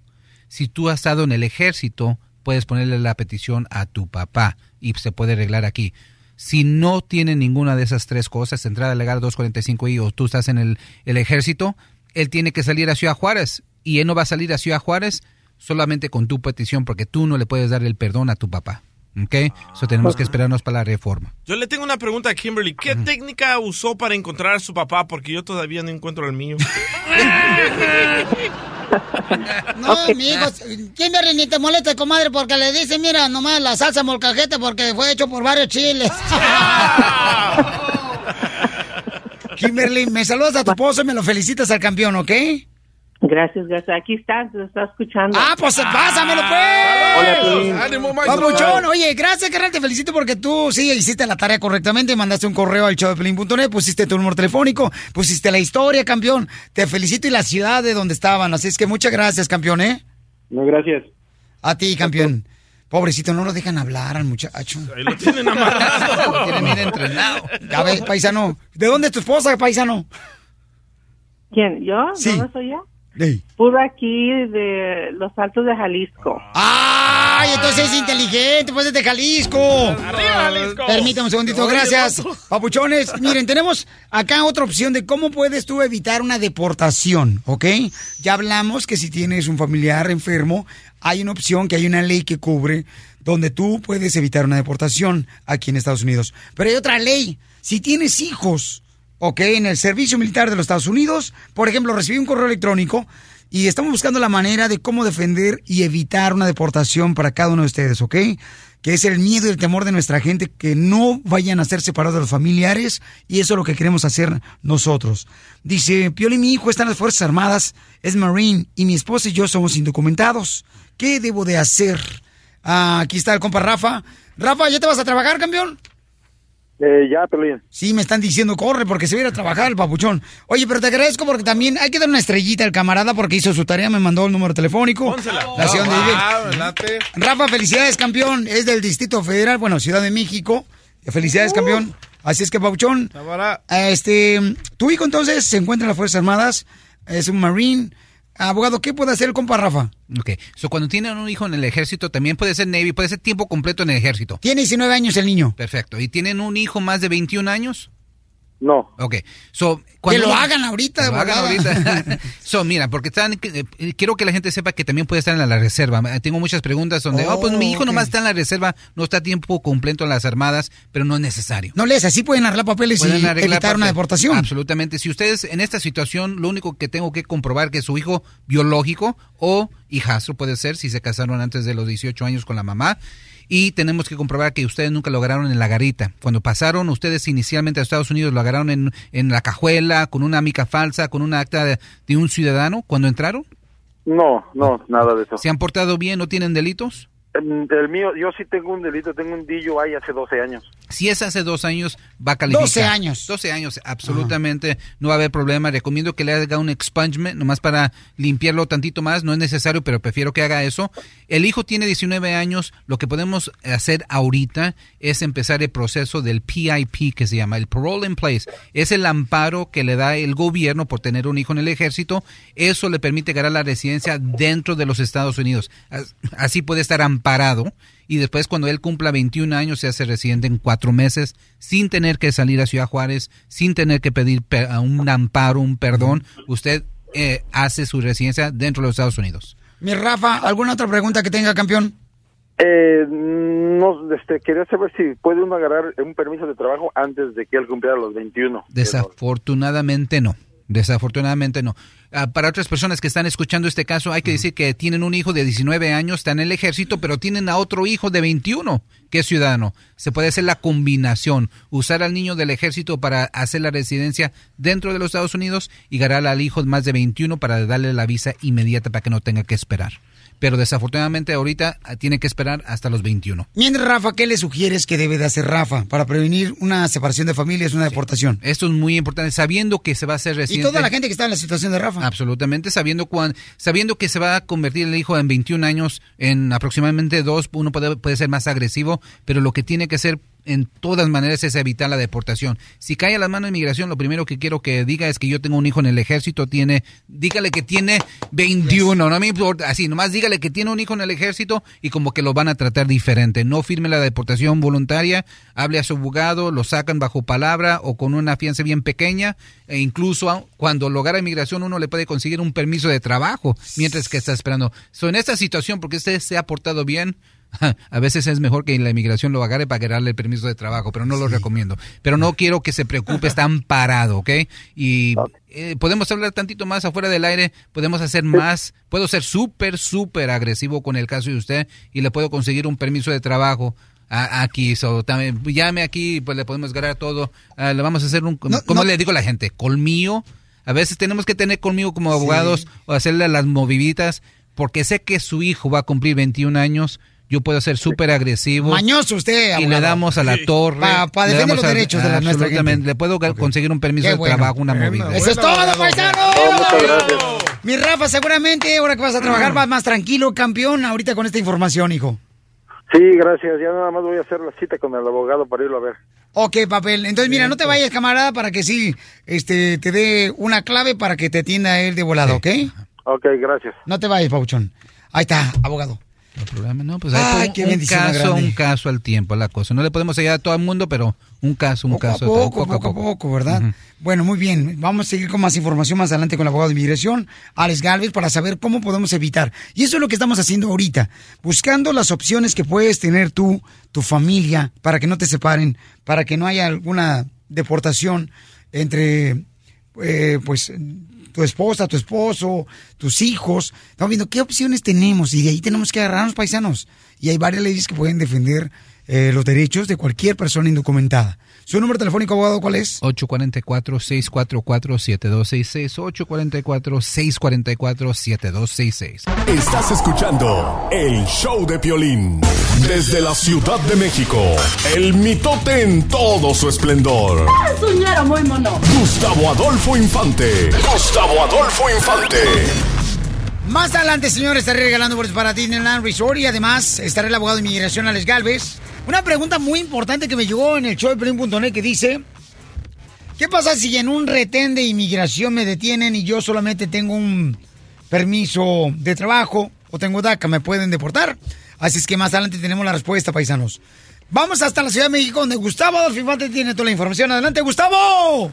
si tú has estado en el ejército, puedes ponerle la petición a tu papá y se puede arreglar aquí. Si no tiene ninguna de esas tres cosas, entrada legal 245i o tú estás en el, el ejército, él tiene que salir a Ciudad Juárez y él no va a salir a Ciudad Juárez solamente con tu petición porque tú no le puedes dar el perdón a tu papá. ¿Ok? Eso tenemos que esperarnos para la reforma. Yo le tengo una pregunta a Kimberly. ¿Qué técnica usó para encontrar a su papá? Porque yo todavía no encuentro al mío. No, amigos, Kimberly, ni te molestes, comadre, porque le dice, mira, nomás la salsa molcajete porque fue hecho por varios chiles. Kimberly, me saludas a tu esposo y me lo felicitas al campeón, ¿ok? Gracias, gracias. Aquí está, te está escuchando. Ah, pues pásamelo, pues. Hola, Piolín. ¡Ánimo, maestro! Papuchón, oye, gracias, carnal, te felicito porque tú sí hiciste la tarea correctamente, mandaste un correo al showdeplin.net, pusiste tu número telefónico, pusiste la historia, campeón. Te felicito y la ciudad de donde estaban, así es que muchas gracias, campeón, ¿eh? No, gracias. A ti, campeón. Pobrecito, no lo dejan hablar al muchacho. Ahí lo tienen amarrado. Lo tienen bien entrenado. A ver, paisano, ¿de dónde es tu esposa, paisano? ¿Quién? ¿Yo? Sí. ¿Dónde soy yo? Ey. Puro aquí de los Altos de Jalisco. ¡Ay, entonces es inteligente, pues es de Jalisco! ¡Arriba, Jalisco! Permítame un segundito, gracias. Papuchones, miren, tenemos acá otra opción de cómo puedes tú evitar una deportación, ¿ok? Ya hablamos que si tienes un familiar enfermo, hay una opción, que hay una ley que cubre donde tú puedes evitar una deportación aquí en Estados Unidos. Pero hay otra ley, si tienes hijos, ¿ok? En el servicio militar de los Estados Unidos, por ejemplo, recibí un correo electrónico y estamos buscando la manera de cómo defender y evitar una deportación para cada uno de ustedes, ¿ok? Que es el miedo y el temor de nuestra gente que no vayan a ser separados de los familiares y eso es lo que queremos hacer nosotros. Dice, Pioli, mi hijo está en las Fuerzas Armadas, es Marine y mi esposa y yo somos indocumentados. ¿Qué debo de hacer? Ah, aquí está el compa Rafa. Rafa, ¿ya te vas a trabajar, campeón? Eh, ya, Pelín. Sí, me están diciendo corre porque se va a ir a trabajar el papuchón. Oye, pero te agradezco porque también hay que dar una estrellita al camarada porque hizo su tarea, me mandó el número telefónico. Pónsela. La ciudad vive. Ah, late. Rafa, felicidades, campeón. Es del Distrito Federal, bueno, Ciudad de México. Felicidades, campeón. Así es que, Papuchón, este, tu hijo entonces se encuentra en las Fuerzas Armadas, es un Marine. Abogado, ¿qué puede hacer el compa Rafa? Ok, so cuando tienen un hijo en el ejército, también puede ser Navy, puede ser tiempo completo en el ejército. Tiene 19 años el niño. Perfecto. ¿Y tienen un hijo más de 21 años? No. Ok, so... Que lo hagan ahorita, Que lo hagan ahorita. so, mira, porque están, eh, quiero que la gente sepa que también puede estar en la reserva. Eh, Tengo muchas preguntas donde, oh, pues mi hijo ok. nomás está en la reserva, no está a tiempo completo en las armadas, pero no es necesario. No les, así pueden arreglar papeles Pueden y arreglar evitar una deportación. Absolutamente. Si ustedes en esta situación, lo único que tengo que comprobar que su hijo biológico o hijastro puede ser si se casaron antes de los 18 años con la mamá. Y tenemos que comprobar que ustedes nunca lo agarraron en la garita. Cuando pasaron ustedes inicialmente a Estados Unidos, lo agarraron en, en la cajuela, con una mica falsa, con una acta de, de un ciudadano cuando entraron. No, no, nada de eso. ¿Se han portado bien? ¿No tienen delitos? El, el mío, yo sí tengo un delito, tengo un DUI hace 12 años. Si es hace dos años, va a calificar. 12 años. 12 años, absolutamente no va a haber problema. Recomiendo que le haga un expungement, nomás para limpiarlo tantito más. No es necesario, pero prefiero que haga eso. El hijo tiene 19 años. Lo que podemos hacer ahorita es empezar el proceso del PIP, que se llama el Parole in Place. Es el amparo que le da el gobierno por tener un hijo en el ejército. Eso le permite ganar la residencia dentro de los Estados Unidos. As- Así puede estar amparado y después cuando él cumpla 21 años se hace residente en cuatro meses sin tener que salir a Ciudad Juárez, sin tener que pedir un amparo, un perdón. Usted eh, hace su residencia dentro de los Estados Unidos. Mi Rafa, ¿alguna otra pregunta que tenga, campeón? Eh, no, este, quería saber si puede uno agarrar un permiso de trabajo antes de que él cumpliera los 21. Desafortunadamente no. Desafortunadamente no. Ah, para otras personas que están escuchando este caso, hay que decir que tienen un hijo de 19 años, está en el ejército, pero tienen a otro hijo de 21 que es ciudadano. Se puede hacer la combinación, usar al niño del ejército para hacer la residencia dentro de los Estados Unidos y ganar al hijo más de 21 para darle la visa inmediata para que no tenga que esperar. Pero desafortunadamente ahorita ah, tiene que esperar hasta los 21. Mientras, Rafa, ¿qué le sugieres que debe de hacer Rafa para prevenir una separación de familias, una deportación? Esto es muy importante, sabiendo que se va a hacer Y residente. toda la gente que está en la situación de Rafa. Absolutamente, sabiendo sabiendo que se va a convertir el hijo en 21 años, en aproximadamente dos, uno puede, puede ser más agresivo, pero lo que tiene que hacer en todas maneras es evitar la deportación. Si cae a las manos de inmigración, lo primero que quiero que diga es que yo tengo un hijo en el ejército, tiene, dígale que tiene 21, no me importa, así, nomás dígale que tiene un hijo en el ejército y como que lo van a tratar diferente. No firme la deportación voluntaria, hable a su abogado, lo sacan bajo palabra o con una fianza bien pequeña, e incluso cuando logara inmigración uno le puede conseguir un permiso de trabajo mientras que está esperando. So, en esta situación, porque usted se ha portado bien, a veces es mejor que la inmigración lo agarre para darle el permiso de trabajo, pero no lo recomiendo. Pero no quiero que se preocupe, está amparado, ¿ok? Y eh, podemos hablar tantito más afuera del aire, podemos hacer más, puedo ser súper, súper agresivo con el caso de usted y le puedo conseguir un permiso de trabajo. Aquí, so, también, llame aquí, pues le podemos ganar todo. Ah, le vamos a hacer un, como le digo a la gente, colmillo. A veces tenemos que tener conmigo como abogados o hacerle las moviditas, porque sé que su hijo va a cumplir 21 años. Yo puedo ser súper agresivo. Mañoso usted, Y abogado. le damos a la Sí. torre. Pa- pa le defender damos los derechos de la nuestra gente. Le puedo conseguir un permiso de bueno. trabajo, una movida. Eso es todo, paisano. muchas gracias. Mi Rafa, seguramente ahora que vas a trabajar vas más tranquilo, campeón, ahorita con esta información, hijo. Sí, gracias. Ya nada más voy a hacer la cita con el abogado para irlo a ver. Ok, papel. Entonces, mira, no te vayas, camarada, para que sí este, te dé una clave para que te atienda él de volado, ¿ok? Ok, gracias. No te vayas, Pauchón. Ahí está, abogado. No problema, no, pues hay Ay, un- caso, grande. un caso al tiempo, la cosa. No le podemos ayudar a todo el mundo, pero un caso, un Poco a caso. poco, poco a poco, ¿verdad? Bueno, muy bien. Vamos a seguir con más información más adelante con el abogado de inmigración, Alex Galvez, para saber cómo podemos evitar. Y eso es lo que estamos haciendo ahorita, buscando las opciones que puedes tener tú, tu familia, para que no te separen, para que no haya alguna deportación entre, eh, pues, tu esposa, tu esposo, tus hijos. Estamos viendo qué opciones tenemos y de ahí tenemos que agarrarnos paisanos. Y hay varias leyes que pueden defender eh, los derechos de cualquier persona indocumentada. ¿Su número telefónico, abogado, cuál es? 844-644-7266. 844-644-7266. Estás escuchando el show de Piolín. Desde la Ciudad de México, el mitote en todo su esplendor. Soñara muy mono. Gustavo Adolfo Infante. Gustavo Adolfo Infante. Más adelante, señores, estaré regalando boletos para Disneyland Resort y además estará el abogado de inmigración, Alex Galvez. Una pregunta muy importante que me llegó en el show de que dice... ¿Qué pasa si en un retén de inmigración me detienen y yo solamente tengo un permiso de trabajo o tengo DACA? ¿Me pueden deportar? Así es que más adelante tenemos la respuesta, paisanos. Vamos hasta la Ciudad de México, donde Gustavo Adolfo tiene toda la información. ¡Adelante, Gustavo!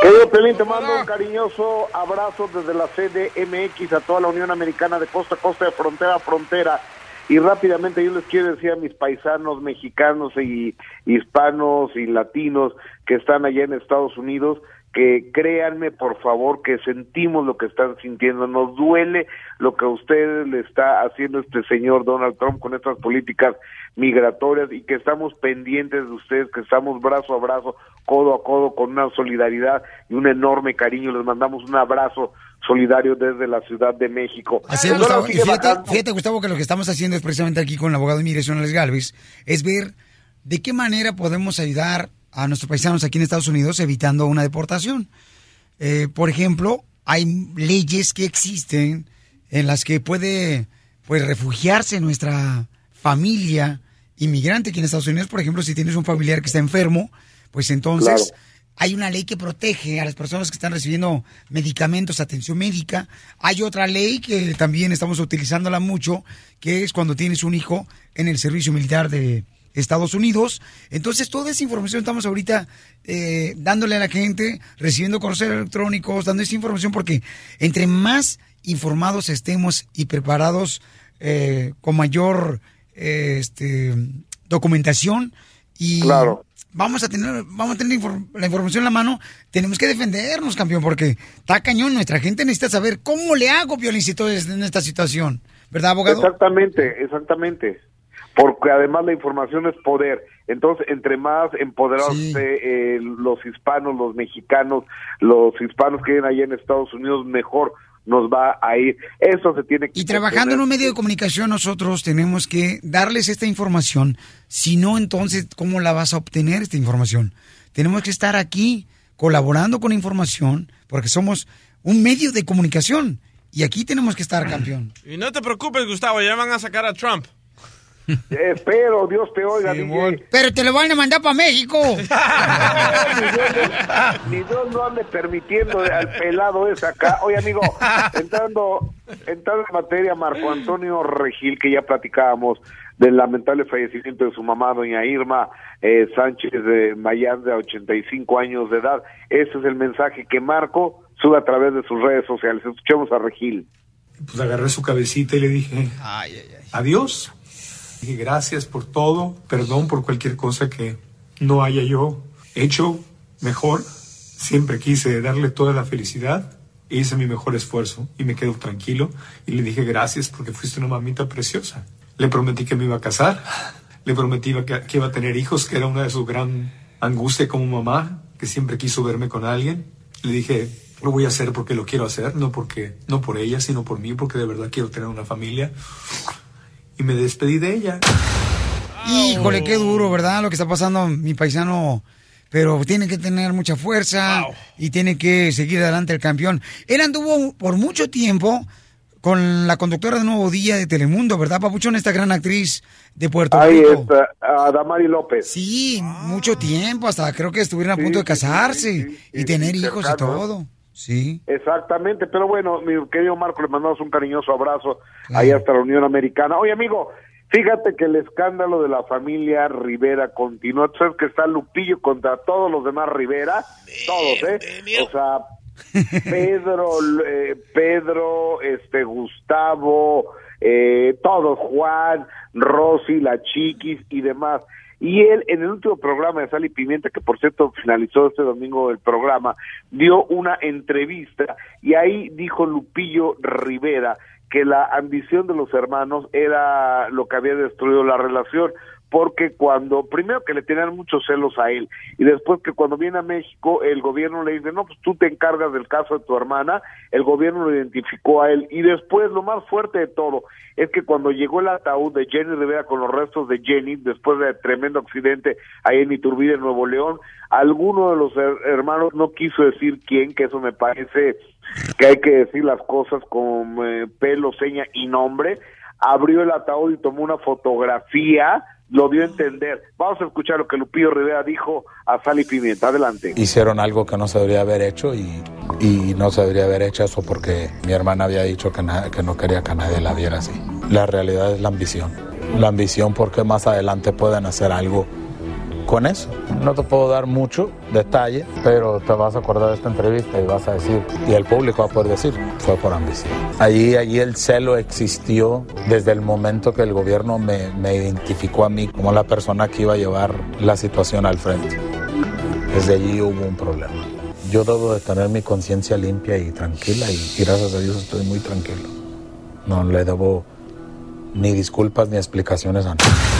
Querido Pelín, te mando un cariñoso abrazo desde la CDMX a toda la Unión Americana de costa a costa, de frontera a frontera. Y rápidamente yo les quiero decir a mis paisanos mexicanos y hispanos y latinos que están allá en Estados Unidos que créanme por favor que sentimos lo que están sintiendo, nos duele lo que a ustedes le está haciendo este señor Donald Trump con estas políticas migratorias y que estamos pendientes de ustedes, que estamos brazo a brazo, codo a codo con una solidaridad y un enorme cariño, les mandamos un abrazo solidario desde la Ciudad de México. Así es, Gustavo. Y fíjate, fíjate, Gustavo, que lo que estamos haciendo es precisamente aquí con el abogado de inmigración, Alex Galvez, es ver de qué manera podemos ayudar a nuestros paisanos aquí en Estados Unidos evitando una deportación. Eh, por ejemplo, hay leyes que existen en las que puede pues refugiarse nuestra familia inmigrante aquí en Estados Unidos. Por ejemplo, si tienes un familiar que está enfermo, pues entonces Claro. Hay una ley que protege a las personas que están recibiendo medicamentos, atención médica. Hay otra ley que también estamos utilizándola mucho, que es cuando tienes un hijo en el servicio militar de Estados Unidos. Entonces, toda esa información estamos ahorita eh, dándole a la gente, recibiendo correos electrónicos, dando esa información, porque entre más informados estemos y preparados eh, con mayor eh, este, documentación y Claro. Vamos a tener vamos a tener la información en la mano, tenemos que defendernos, campeón, porque está cañón, nuestra gente necesita saber cómo le hago, Violincito, en esta situación. ¿Verdad, abogado? Exactamente, exactamente. Porque además la información es poder. Entonces, entre más empoderados eh, los hispanos, los mexicanos, los hispanos que viven allá en Estados Unidos, mejor nos va a ir. Eso se tiene que Y trabajando en un medio de comunicación, nosotros tenemos que darles esta información. Si no, entonces, ¿cómo la vas a obtener esta información? Tenemos que estar aquí colaborando con información, porque somos un medio de comunicación. Y aquí tenemos que estar, campeón. Y no te preocupes, Gustavo, ya van a sacar a Trump. Espero, Dios te oiga, DJ. Pero te lo van a mandar para México. Ni Dios no ande permitiendo al pelado ese acá. Oye, amigo, entrando, entrando en materia, Marco Antonio Regil, que ya platicábamos del lamentable fallecimiento de su mamá, doña Irma eh, Sánchez de Mayán, de 85 años de edad. Ese es el mensaje que Marco sube a través de sus redes sociales. Escuchemos a Regil. Pues agarré su cabecita y le dije, adiós. Dije, gracias por todo, perdón por cualquier cosa que no haya yo hecho mejor. Siempre quise darle toda la felicidad. e Hice mi mejor esfuerzo y me quedo tranquilo. Y le dije gracias porque fuiste una mamita preciosa. Le prometí que me iba a casar. Le prometí que, iba a tener hijos, que era una de su gran angustia como mamá, que siempre quiso verme con alguien. Le dije, lo voy a hacer porque lo quiero hacer, no porque no por ella, sino por mí, porque de verdad quiero tener una familia. Y me despedí de ella. Híjole, qué duro, ¿verdad? Lo que está pasando mi paisano. Pero tiene que tener mucha fuerza y tiene que seguir adelante el campeón. Él anduvo por mucho tiempo con la conductora de Nuevo Día de Telemundo, ¿verdad, Papuchón? Esta gran actriz de Puerto Ahí Rico. está, a Damari López. Sí, mucho tiempo, hasta creo que estuvieron a punto de casarse y tener hijos y todo. Sí. Exactamente, pero bueno, mi querido Marco, le mandamos un cariñoso abrazo ahí hasta la Unión Americana. Oye, amigo, fíjate que el escándalo de la familia Rivera continúa. Tú sabes que está Lupillo contra todos los demás Rivera, todos, ¿eh? O sea, Pedro, eh, Pedro, este, Gustavo, eh, todos, Juan, Rosy, la Chiquis y demás. Y él, en el último programa de Sal y Pimienta, que por cierto finalizó este domingo el programa, dio una entrevista y ahí dijo Lupillo Rivera que la ambición de los hermanos era lo que había destruido la relación, porque cuando, primero que le tenían muchos celos a él, y después que cuando viene a México, el gobierno le dice, no, pues tú te encargas del caso de tu hermana, el gobierno lo identificó a él, y después lo más fuerte de todo, es que cuando llegó el ataúd de Jenny Rivera con los restos de Jenny, después del tremendo accidente ahí en Iturbide, Nuevo León, alguno de los her- hermanos no quiso decir quién, que eso me parece que hay que decir las cosas con eh, pelo, seña y nombre, abrió el ataúd y tomó una fotografía, lo dio a entender. Vamos a escuchar lo que Lupillo Rivera dijo a Sal y Pimienta. Adelante. hicieron algo que no se debería haber hecho y, no se debería haber hecho eso porque mi hermana había dicho que, que no quería que nadie la viera así. La realidad es la ambición. La ambición porque más adelante pueden hacer algo con eso. No te puedo dar mucho detalle, pero te vas a acordar de esta entrevista y vas a decir, y el público va a poder decir, fue por ambición. Allí, allí el celo existió desde el momento que el gobierno me, me identificó a mí como la persona que iba a llevar la situación al frente. Desde allí hubo un problema. Yo debo de tener mi conciencia limpia y tranquila y, y gracias a Dios estoy muy tranquilo. No le debo ni disculpas ni explicaciones a nadie.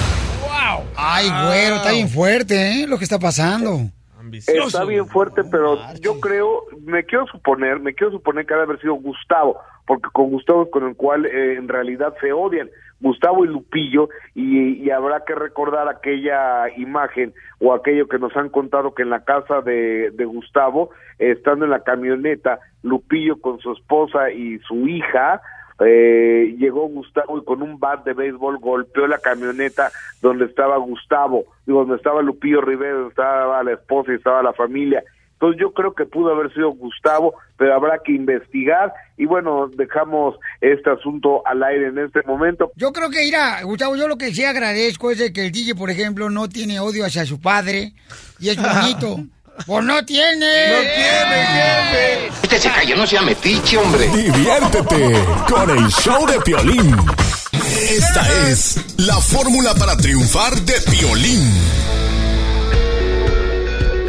Ay, güero, está bien fuerte, ¿eh? Lo que está pasando. Está bien fuerte, pero yo creo, me quiero suponer, me quiero suponer que ha de haber sido Gustavo, porque con Gustavo es con el cual eh, en realidad se odian, Gustavo y Lupillo, y, y habrá que recordar aquella imagen o aquello que nos han contado que en la casa de, de Gustavo, eh, estando en la camioneta, Lupillo con su esposa y su hija, eh, llegó Gustavo y con un bat de béisbol golpeó la camioneta donde estaba Gustavo, y donde estaba Lupillo Rivera, donde estaba la esposa y estaba la familia. Entonces yo creo que pudo haber sido Gustavo, pero habrá que investigar y bueno, dejamos este asunto al aire en este momento. Yo creo que, mira, Gustavo, yo lo que sí agradezco es de que el DJ, por ejemplo, no tiene odio hacia su padre y es bonito. ¡Pues no tiene! ¡No tiene, jefe! Usted se calla, no sea metiche, hombre. Diviértete con el show de Piolín. Esta es la fórmula para triunfar de Piolín.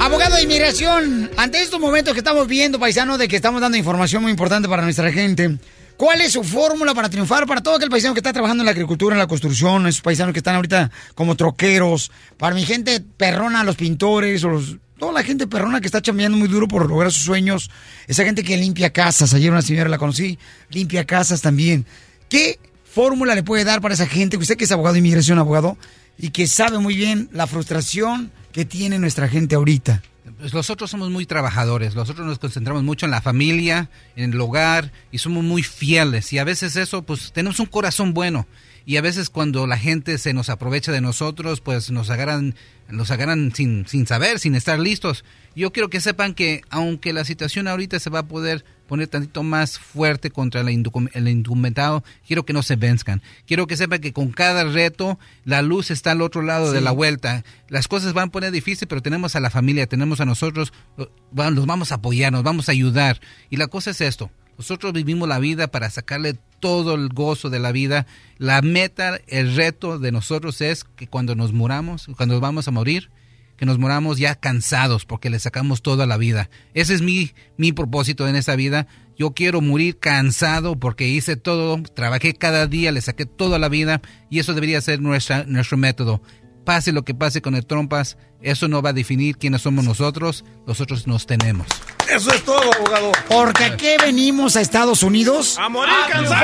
Abogado de inmigración, ante estos momentos que estamos viendo, paisano, de que estamos dando información muy importante para nuestra gente, ¿cuál es su fórmula para triunfar para todo aquel paisano que está trabajando en la agricultura, en la construcción, esos paisanos que están ahorita como troqueros, para mi gente perrona, los pintores, o los- toda la gente perrona que está chambeando muy duro por lograr sus sueños, esa gente que limpia casas, ayer una señora la conocí, limpia casas también. ¿Qué fórmula le puede dar para esa gente? Usted que es abogado de inmigración, abogado, y que sabe muy bien la frustración que tiene nuestra gente ahorita. Pues nosotros somos muy trabajadores, nosotros nos concentramos mucho en la familia, en el hogar y somos muy fieles y a veces eso pues tenemos un corazón bueno y a veces cuando la gente se nos aprovecha de nosotros pues nos agarran nos agarran sin, sin saber, sin estar listos. Yo quiero que sepan que aunque la situación ahorita se va a poder poner tantito más fuerte contra el, indocu- el indocumentado, quiero que no se venzcan. Quiero que sepan que con cada reto la luz está al otro lado de la vuelta. Las cosas van a poner difícil, pero tenemos a la familia, tenemos a nosotros, los vamos a apoyar, nos vamos a ayudar. Y la cosa es esto, nosotros vivimos la vida para sacarle todo el gozo de la vida. La meta, el reto de nosotros es que cuando nos muramos, cuando vamos a morir, que nos moramos ya cansados porque le sacamos toda la vida. Ese es mi, mi propósito en esta vida. Yo quiero morir cansado porque hice todo, trabajé cada día, le saqué toda la vida y eso debería ser nuestra, nuestro método. Pase lo que pase con el trompas, eso no va a definir quiénes somos nosotros, nosotros nos tenemos. Eso es todo, abogado. Porque aquí venimos a Estados Unidos. ¡A morir El show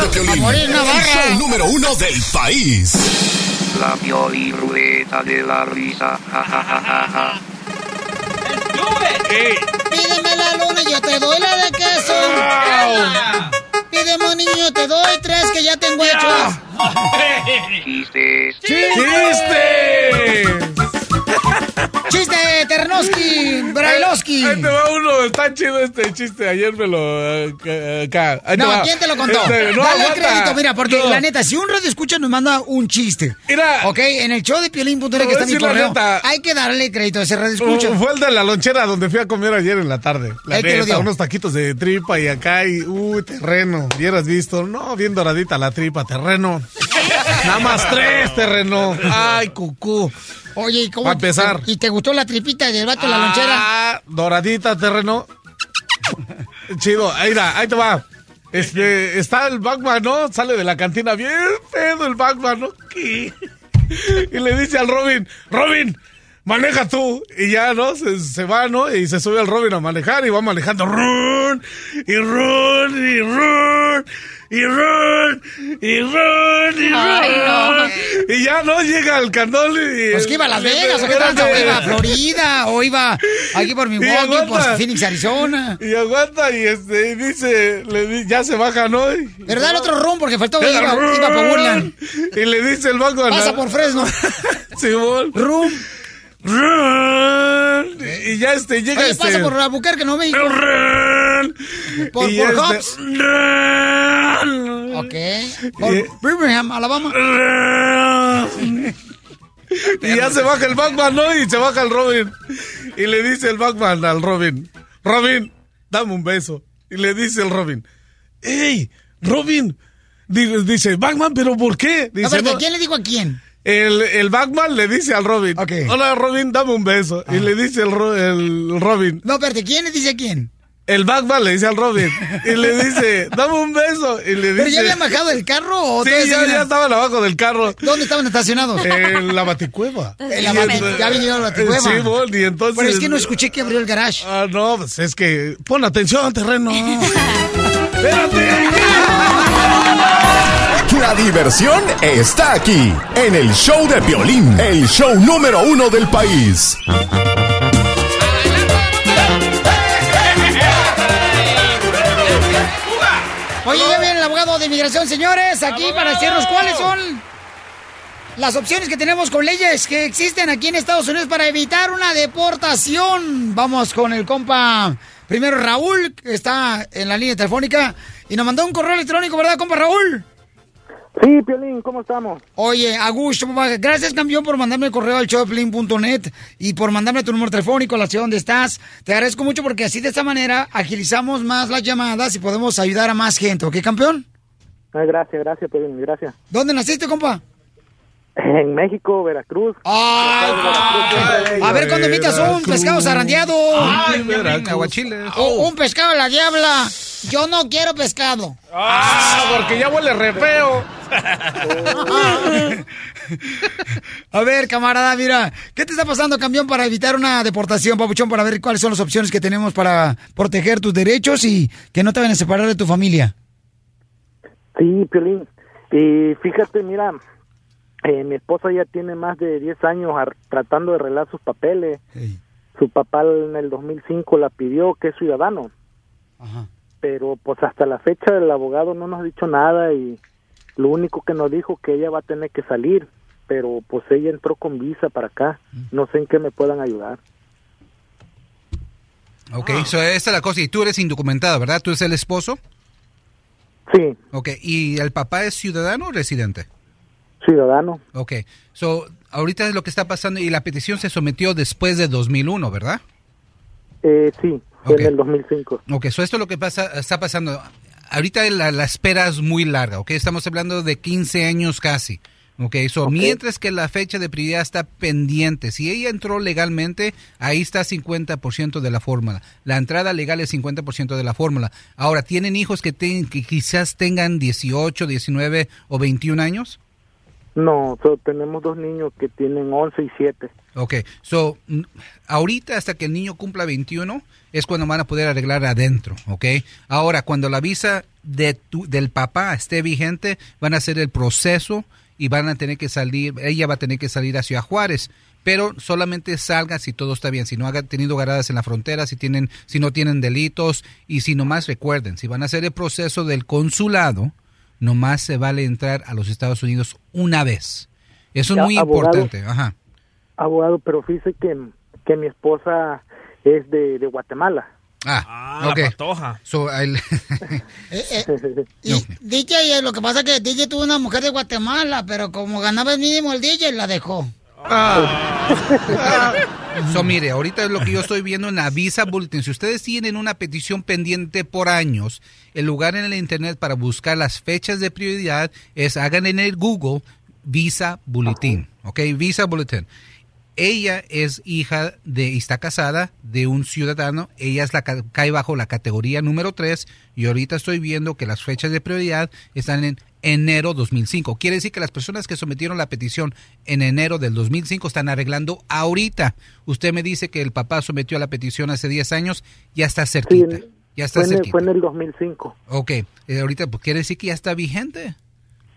de Piolín, A morir, el Navarra. show número uno del país. La Pioli Ruleta de la Risa. Ja, ja, ja, ja, ja. Pídeme la luna y yo te doy la de queso. Pídeme un niño, te doy tres que ya tengo hechos. Chistes. ¡Chiste! ¡Chiste, Ternoski, Brailovsky! Ahí te va uno, está chido este chiste. Ayer me lo. eh, acá. Te No. ¿quién te lo contó? Este, no, Dale aguanta. crédito, mira, porque No. la neta, si un radio escucha nos manda un chiste. Mira. Ok, en el show de Piolín.net que está mi correo, neta. hay que darle crédito a ese radio escucha. Uh, Fue el de la lonchera donde fui a comer ayer en la tarde. La lo neta, dio. unos taquitos de tripa y acá y uy, terreno. Hubieras visto, no, bien doradita la tripa, terreno. Nada más tres, terreno. Ay, cucú. Oye, ¿y cómo? Va a empezar. ¿Y te gustó la tripita del vato de la lonchera? Ah, doradita, terreno. Chido, ahí, va, ahí te va. Este, está el Batman, ¿no? Sale de la cantina bien pedo el Batman, ¿no? ¿Qué? Y le dice al Robin, Robin, maneja tú. Y ya, ¿no? Se, se va, ¿no? Y se sube al Robin a manejar y va manejando. Run, y run, y run, y run, y run, y run. Ay, no. Y ya, ¿no? Llega al candón y... Pues que iba a Las Vegas, o qué tranza, o iba a Florida, o iba aquí por Milwaukee, por Phoenix, Arizona. Y aguanta y este y dice, le di- ya se baja, ¿no? Y- Pero dale otro rum porque faltó, iba, iba para Woodland. Y le dice el banco a la- Pasa por Fresno. Simón. Rum. Y ya este llega Oye, este. pasa por Albuquerque, ¿no, México? Por, por este- Hobbs. Ok. Por Y- Birmingham, Alabama. Y ya se baja el Batman, ¿no? Y se baja el Robin. Y le dice el Batman al Robin, Robin, dame un beso. Y le dice el Robin, ¡Ey, Robin! Digo- Dice, Batman, ¿pero por qué? Dice, A ver, "No". ¿quién le dijo a quién? El, el Batman le dice al Robin, hola Robin, dame un beso. Y le dice el, el Robin, No, espérate, ¿quién le dice a quién? el Batman le dice al Robin. Y le dice, dame un beso. Y le dice, ¿Pero ya habían bajado del carro o Sí, ya, ya estaban abajo del carro. ¿Dónde estaban estacionados? En la baticueva. En la ya habían llegado a la baticueva. Sí, bon, y entonces... Pero es que no escuché que abrió el garage. Ah, no, pues es que... Pon atención, terreno. La diversión está aquí, en el show de Piolín, el show número uno del país. Oye, ya viene el abogado de inmigración, señores, aquí para decirnos cuáles son las opciones que tenemos con leyes que existen aquí en Estados Unidos para evitar una deportación. Vamos con el compa, primero Raúl, que está en la línea telefónica y nos mandó un correo electrónico, ¿verdad, compa Raúl? Sí, Piolín, ¿cómo estamos? Oye, Augusto, papá, gracias campeón por mandarme el correo al showplin.net y por mandarme tu número telefónico, la ciudad donde estás. Te agradezco mucho porque así de esta manera agilizamos más las llamadas y podemos ayudar a más gente, ¿ok, campeón? Ay, gracias, gracias, Piolín, gracias. ¿Dónde naciste, compa? En México, Veracruz. A ver cuando invitas un pescado zarandeado. Ay, Veracruz. O un pescado a la diabla. Yo no quiero pescado. Ah, porque ya huele re feo. A ver, camarada, mira, ¿qué te está pasando, campeón, para evitar una deportación, papuchón, para ver cuáles son las opciones que tenemos para proteger tus derechos y que no te vayan a separar de tu familia? Sí, Piolín. Y fíjate, mira, eh, mi esposa ya tiene más de 10 años tratando de arreglar sus papeles. Su papá en el 2005 la pidió que es ciudadano. Pero pues hasta la fecha el abogado no nos ha dicho nada y lo único que nos dijo que ella va a tener que salir. Pero pues ella entró con visa para acá. No sé en qué me puedan ayudar. Ok, so esta es la cosa. Y tú eres indocumentado, ¿verdad? ¿Tú eres el esposo? Sí. Ok, ¿y el papá es ciudadano o residente? Ciudadano. Ok, so ahorita es lo que está pasando y la petición se sometió después de 2001, ¿verdad? Eh, sí, fue Ok. en el 2005. Ok, so esto es lo que pasa, está pasando. Ahorita la, la espera es muy larga, ¿ok? Estamos hablando de 15 años casi. Ok, so mientras que la fecha de prioridad está pendiente, si ella entró legalmente, ahí está 50% de la fórmula. La entrada legal es 50% de la fórmula. Ahora, ¿tienen hijos que, ten- que quizás tengan 18, 19 o 21 años? No, so, tenemos dos niños que tienen 11 y 7. Ok, so, ahorita hasta que el niño cumpla 21 es cuando van a poder arreglar adentro, ok. Ahora, cuando la visa de tu- del papá esté vigente, van a hacer el proceso y van a tener que salir, ella va a tener que salir a Ciudad Juárez, pero solamente salga si todo está bien, si no ha tenido garadas en la frontera, si tienen, si no tienen delitos y si nomás recuerden, si van a hacer el proceso del consulado, nomás se vale entrar a los Estados Unidos una vez. Eso es muy abogado. importante, ajá. Abogado, pero fíjese que, que mi esposa es de, de Guatemala. Ah, la ok. patoja. So, el- Eh, Y DJ, eh, lo que pasa es que DJ tuvo una mujer de Guatemala, pero como ganaba el mínimo el DJ, la dejó. So, mire, ahorita es lo que yo estoy viendo en la Visa Bulletin. Si ustedes tienen una petición pendiente por años, el lugar en el Internet para buscar las fechas de prioridad es hagan en el Google Visa Bulletin. ¿Ok? Visa Bulletin. Ella es hija de, y está casada de un ciudadano. Ella es la ca- cae bajo la categoría número 3 y ahorita estoy viendo que las fechas de prioridad están en enero 2005. Quiere decir que las personas que sometieron la petición en enero del 2005 están arreglando ahorita. Usted me dice que el papá sometió la petición hace 10 años, ya está cerquita. ya está fue, en el, cerquita. fue en el 2005. Ok, eh, ahorita pues, quiere decir que ya está vigente.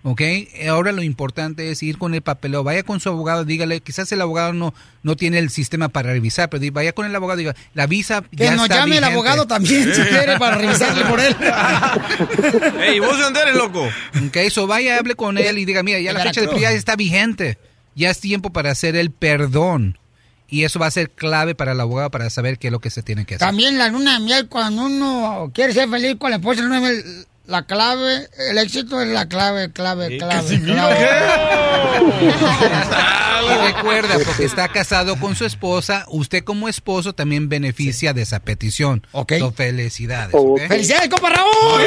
Ok, ahora lo importante es ir con el papeleo, vaya con su abogado, dígale, quizás el abogado no, no tiene el sistema para revisar, pero vaya con el abogado, diga, la visa Que ya nos está llame el vigente". abogado también, si quiere, para revisarle por él. Ey, vos de dónde eres, loco. Ok, eso vaya, hable con él y diga, mira, ya la fecha de prioridad está vigente, ya es tiempo para hacer el perdón. Y eso va a ser clave para el abogado para saber qué es lo que se tiene que hacer. También la luna de miel, cuando uno quiere ser feliz con la esposa, la luna de miel, la clave, el éxito es la clave, clave, clave. clave. Y recuerda, porque está casado con su esposa, usted como esposo también beneficia de esa petición. Ok. felicidades. ¡Felicidades, compa Raúl!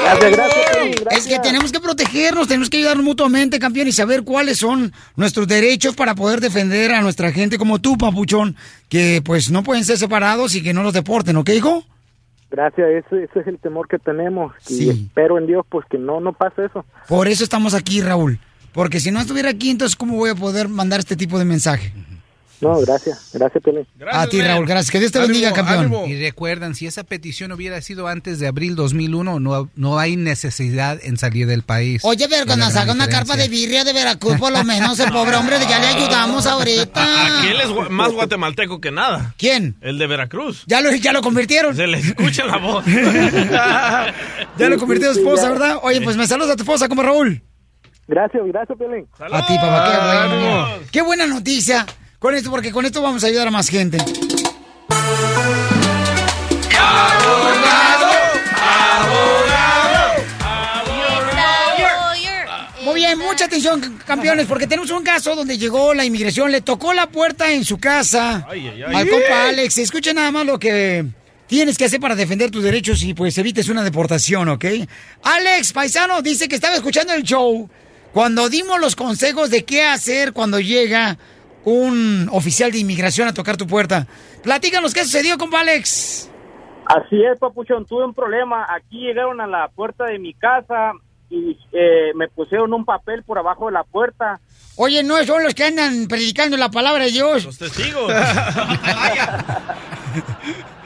Gracias, gracias, Es que tenemos que protegernos, tenemos que ayudarnos mutuamente, campeón, y saber cuáles son nuestros derechos para poder defender a nuestra gente como tú, papuchón, que pues no pueden ser separados y que no los deporten, ¿ok, hijo? Gracias, ese, ese es el temor que tenemos. Y espero en Dios pues que no, no pase eso. Por eso estamos aquí, Raúl. Porque si no estuviera aquí, entonces, ¿cómo voy a poder mandar este tipo de mensaje? No, gracias. Gracias, Pelín. a ti, Raúl, gracias. Que Dios te bendiga, campeón. Y recuerdan, si esa petición hubiera sido antes de abril 2001, no, no hay necesidad en salir del país. Oye, pero cuando Es nos la haga gran una carpa de birria de Veracruz, por lo menos el pobre hombre ya le ayudamos ahorita. Aquel es gua- más guatemalteco que nada. ¿Quién? El de Veracruz. Ya lo, ya lo convirtieron. Se le escucha la voz. Ya lo convirtió en esposa, ¿verdad? Oye, pues me saludas a tu esposa como Raúl. Gracias, gracias, Pelín. A ti, papá, qué bueno. Qué buena noticia con esto, porque con esto vamos a ayudar a más gente. Muy bien, mucha atención, campeones, porque tenemos un caso donde llegó la inmigración, le tocó la puerta en su casa Ay, ay, ay. al compa Alex. Escucha nada más lo que tienes que hacer para defender tus derechos y pues evites una deportación, ¿ok? Alex, paisano, dice que estaba escuchando el show cuando dimos los consejos de qué hacer cuando llega un oficial de inmigración a tocar tu puerta. Platícanos qué sucedió, compa Alex. Así es, papuchón, tuve un problema. Aquí llegaron a la puerta de mi casa y eh, me pusieron un papel por abajo de la puerta. Oye, no son los que andan predicando la palabra de Dios. Los testigos.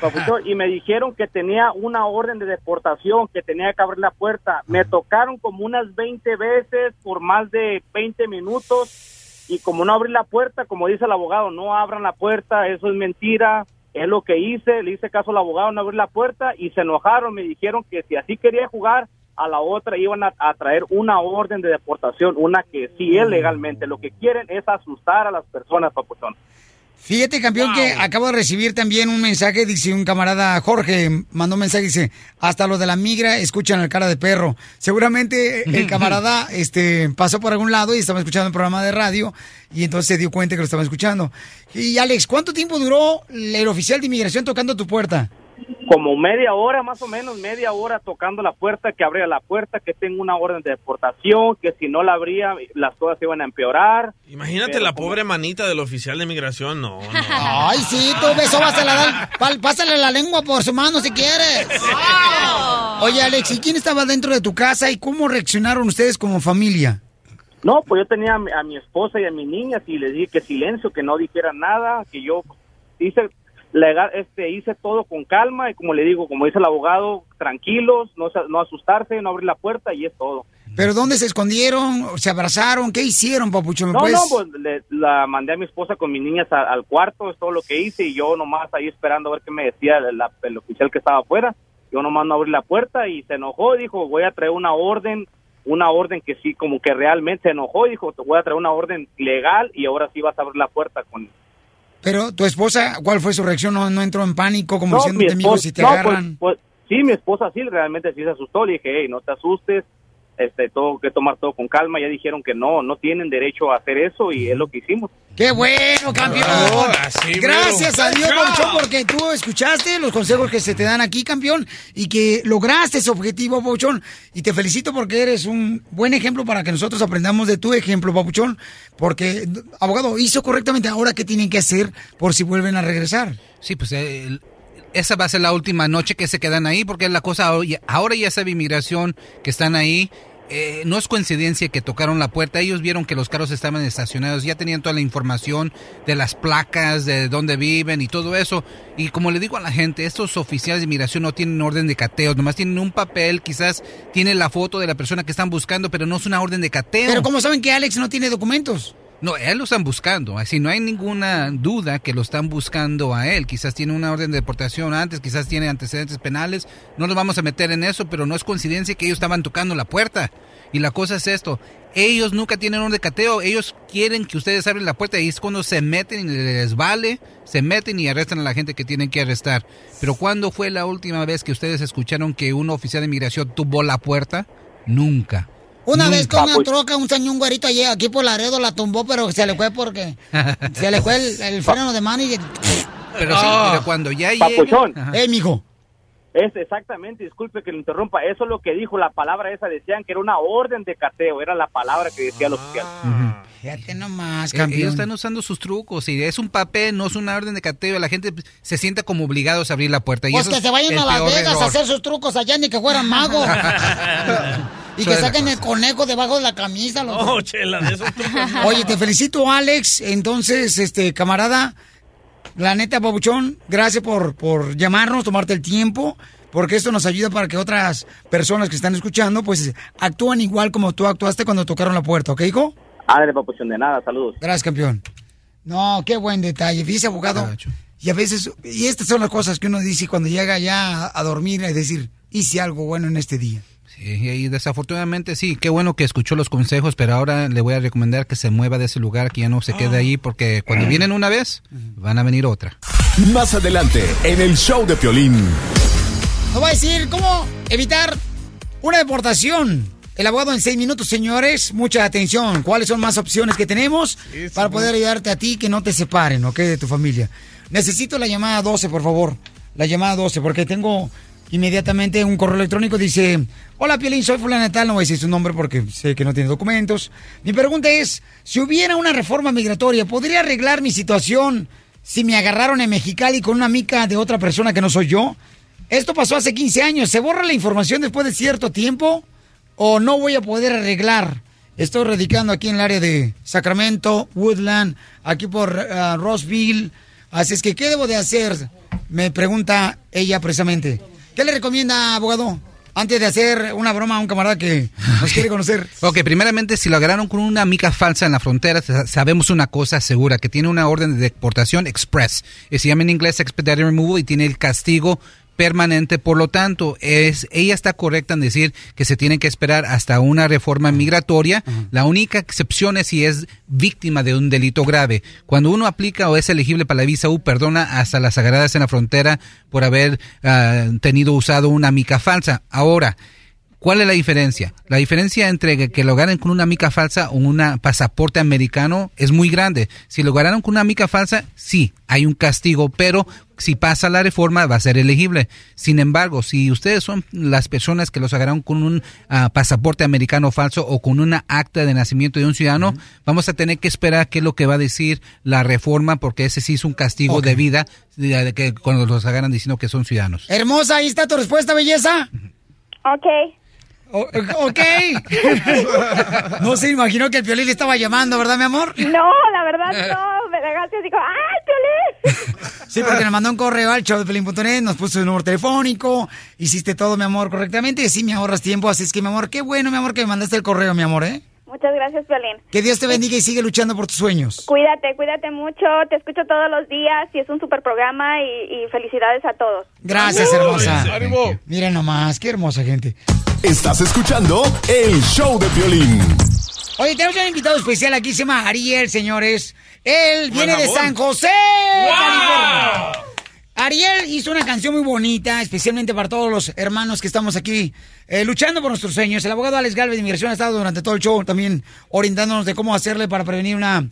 papuchón, y me dijeron que tenía una orden de deportación, que tenía que abrir la puerta. Me tocaron como unas 20 veces por más de 20 minutos y como no abrí la puerta, como dice el abogado, no abran la puerta, eso es mentira. Es lo que hice, le hice caso al abogado, no abrí la puerta y se enojaron, me dijeron que si así quería jugar, a la otra iban a, traer una orden de deportación, una que sí es legalmente. Lo que quieren es asustar a las personas, papuchón. Fíjate, campeón, que acabo de recibir también un mensaje, dice un camarada Jorge, mandó un mensaje, dice, hasta los de la migra escuchan el cara de perro. Seguramente el camarada este, pasó por algún lado y estaba escuchando un programa de radio y entonces se dio cuenta que lo estaba escuchando. Y Alex, ¿cuánto tiempo duró el oficial de inmigración tocando tu puerta? Como media hora, más o menos, media hora tocando la puerta, que abría la puerta, que tengo una orden de deportación, que si no la abría, las cosas se iban a empeorar. Imagínate Pero la como- pobre manita del oficial de migración, no, no. Ay, sí, tú beso, vas a la pásale la lengua por su mano si quieres. Oye, Alex, ¿y quién estaba dentro de tu casa y cómo reaccionaron ustedes como familia? No, pues yo tenía a mi, a mi esposa y a mis niñas y les dije que silencio, que no dijeran nada, que yo hice legal, este, hice todo con calma y como le digo, como dice el abogado, tranquilos, no, no asustarse, no abrir la puerta y es todo. ¿Pero dónde se escondieron? ¿Se abrazaron? ¿Qué hicieron, papucho? ¿Me No, no, pues le- la mandé a mi esposa con mis niñas a- al cuarto, es todo lo que hice y yo nomás ahí esperando a ver qué me decía el, la- el oficial que estaba afuera. Yo nomás no abrí la puerta y se enojó, dijo, voy a traer una orden, una orden que sí, como que realmente se enojó, dijo, te voy a traer una orden legal y ahora sí vas a abrir la puerta con... Pero tu esposa, ¿cuál fue su reacción? ¿No, no entró en pánico como No, diciéndote, mi amigo, si te no, agarran? pues- pues, sí, mi esposa sí, realmente sí se asustó, le dije, hey, no te asustes, este, todo que tomar todo con calma, ya dijeron que no, no tienen derecho a hacer eso y es lo que hicimos. ¡Qué bueno, campeón! Gracias a Dios, porque tú escuchaste los consejos que se te dan aquí, campeón, y que lograste ese objetivo, Papuchón. Y te felicito porque eres un buen ejemplo para que nosotros aprendamos de tu ejemplo, Papuchón. Porque, abogado, hizo correctamente. Ahora, ¿qué tienen que hacer por si vuelven a regresar? Sí, pues eh, el- esa va a ser la última noche que se quedan ahí, porque la cosa ahora ya- ahora ya sabe inmigración que están ahí. Eh, no es coincidencia que tocaron la puerta, ellos vieron que los carros estaban estacionados, ya tenían toda la información de las placas, de dónde viven y todo eso. Y como le digo a la gente, estos oficiales de inmigración no tienen orden de cateo, nomás tienen un papel, quizás tienen la foto de la persona que están buscando, pero no es una orden de cateo. Pero ¿cómo saben que Alex no tiene documentos? No, él lo están buscando. Así no hay ninguna duda que lo están buscando a él. Quizás tiene una orden de deportación antes, quizás tiene antecedentes penales. No nos vamos a meter en eso, pero no es coincidencia que ellos estaban tocando la puerta. Y la cosa es esto. Ellos nunca tienen orden de cateo. Ellos quieren que ustedes abren la puerta y es cuando se meten y les vale, se meten y arrestan a la gente que tienen que arrestar. Pero ¿cuándo fue la última vez que ustedes escucharon que un oficial de inmigración tumbó la puerta? Nunca. Una vez Nunca. con una troca, un señor un güerito allí, aquí por Laredo la tumbó, pero se le fue porque se le fue el, el freno de mano y... Pero sí, pero cuando ya llega... Papuchón. Ajá. Eh, mijo. Es exactamente, disculpe que lo interrumpa, eso es lo que dijo la palabra esa, decían que era una orden de cateo, era la palabra que decía el oficial. Fíjate nomás, Eh, campeón. Ellos están usando sus trucos y es un papel, no es una orden de cateo. La gente se siente como obligados a abrir la puerta. Y Pues eso que se vayan a Las Vegas error. a hacer sus trucos allá, ni que fueran magos. y que saquen el conejo debajo de la camisa. los- No, chela, de esos trucos no. Oye, te felicito, Alex. Entonces, este, camarada, la neta, Pabuchón, gracias por, por llamarnos, tomarte el tiempo, porque esto nos ayuda para que otras personas que están escuchando, pues, actúen igual como tú actuaste cuando tocaron la puerta, ¿ok, hijo? Ándale, papuchón, de nada, saludos. Gracias, campeón. No, qué buen detalle. Fíjese, abogado. Y a veces, y estas son las cosas que uno dice cuando llega ya a, a dormir y decir, hice algo bueno en este día. Y desafortunadamente sí, qué bueno que escuchó los consejos, pero ahora le voy a recomendar que se mueva de ese lugar, que ya no se quede ahí, porque cuando vienen una vez, van a venir otra. Más adelante, en el show de Piolín. Nos voy a decir cómo evitar una deportación. El abogado en seis minutos, señores. Mucha atención. ¿Cuáles son más opciones que tenemos para poder ayudarte a ti que no te separen, ok, de tu familia? Necesito la llamada 12, por favor. La llamada 12, porque tengo inmediatamente un correo electrónico. Dice, hola Piolín, soy fulana tal. No voy a decir su nombre porque sé que no tiene documentos. Mi pregunta es, si hubiera una reforma migratoria, ¿podría arreglar mi situación si me agarraron en Mexicali con una mica de otra persona que no soy yo? Esto pasó hace 15 años. ¿Se borra la información después de cierto tiempo? ¿O no voy a poder arreglar? Estoy radicando aquí en el área de Sacramento, Woodland, aquí por uh, Roseville. Así es que, ¿qué debo de hacer? Me pregunta ella precisamente. ¿Qué le recomienda, abogado? Antes de hacer una broma a un camarada que nos quiere conocer. Ok, primeramente, si lo agarraron con una mica falsa en la frontera, sa- sabemos una cosa segura, que tiene una orden de deportación express. Y se llama en inglés expedited removal y tiene el castigo permanente. Por lo tanto, es, ella está correcta en decir que se tiene que esperar hasta una reforma migratoria. La única excepción es si es víctima de un delito grave. Cuando uno aplica o es elegible para la visa U, perdona hasta las agarradas en la frontera por haber ah, tenido usado una mica falsa. Ahora, ¿Cuál es la diferencia? La diferencia entre que, que lo ganen con una mica falsa o un pasaporte americano es muy grande. Si lo ganaron con una mica falsa, sí, hay un castigo, pero si pasa la reforma va a ser elegible. Sin embargo, si ustedes son las personas que los agarraron con un ah, pasaporte americano falso o con una acta de nacimiento de un ciudadano, vamos a tener que esperar qué es lo que va a decir la reforma, porque ese sí es un castigo de vida de- de que cuando los agarran diciendo que son ciudadanos. Hermosa, ahí está tu respuesta, belleza. Ok. O- ok. no se imaginó que el Piolín le estaba llamando, ¿verdad, mi amor? No, la verdad no. Me dejaste así como, ¡ay! Sí, porque nos mandó un correo al show de Pelín.net, nos puso su número telefónico, hiciste todo, mi amor, correctamente, y sí me ahorras tiempo, así es que, mi amor, qué bueno, mi amor, que me mandaste el correo, mi amor, ¿eh? Muchas gracias, Piolín. Que Dios te bendiga y sigue luchando por tus sueños. Cuídate, cuídate mucho. Te escucho todos los días y es un super programa y, y felicidades a todos. Gracias, hermosa. Mira nomás, qué hermosa gente. Estás escuchando el show de Piolín. Oye, tenemos un invitado especial aquí, se llama Ariel, señores. Él viene de. San José, California. Ariel hizo una canción muy bonita, especialmente para todos los hermanos que estamos aquí eh, luchando por nuestros sueños. El abogado Alex Galvez de Inmigración ha estado durante todo el show también orientándonos de cómo hacerle para prevenir una,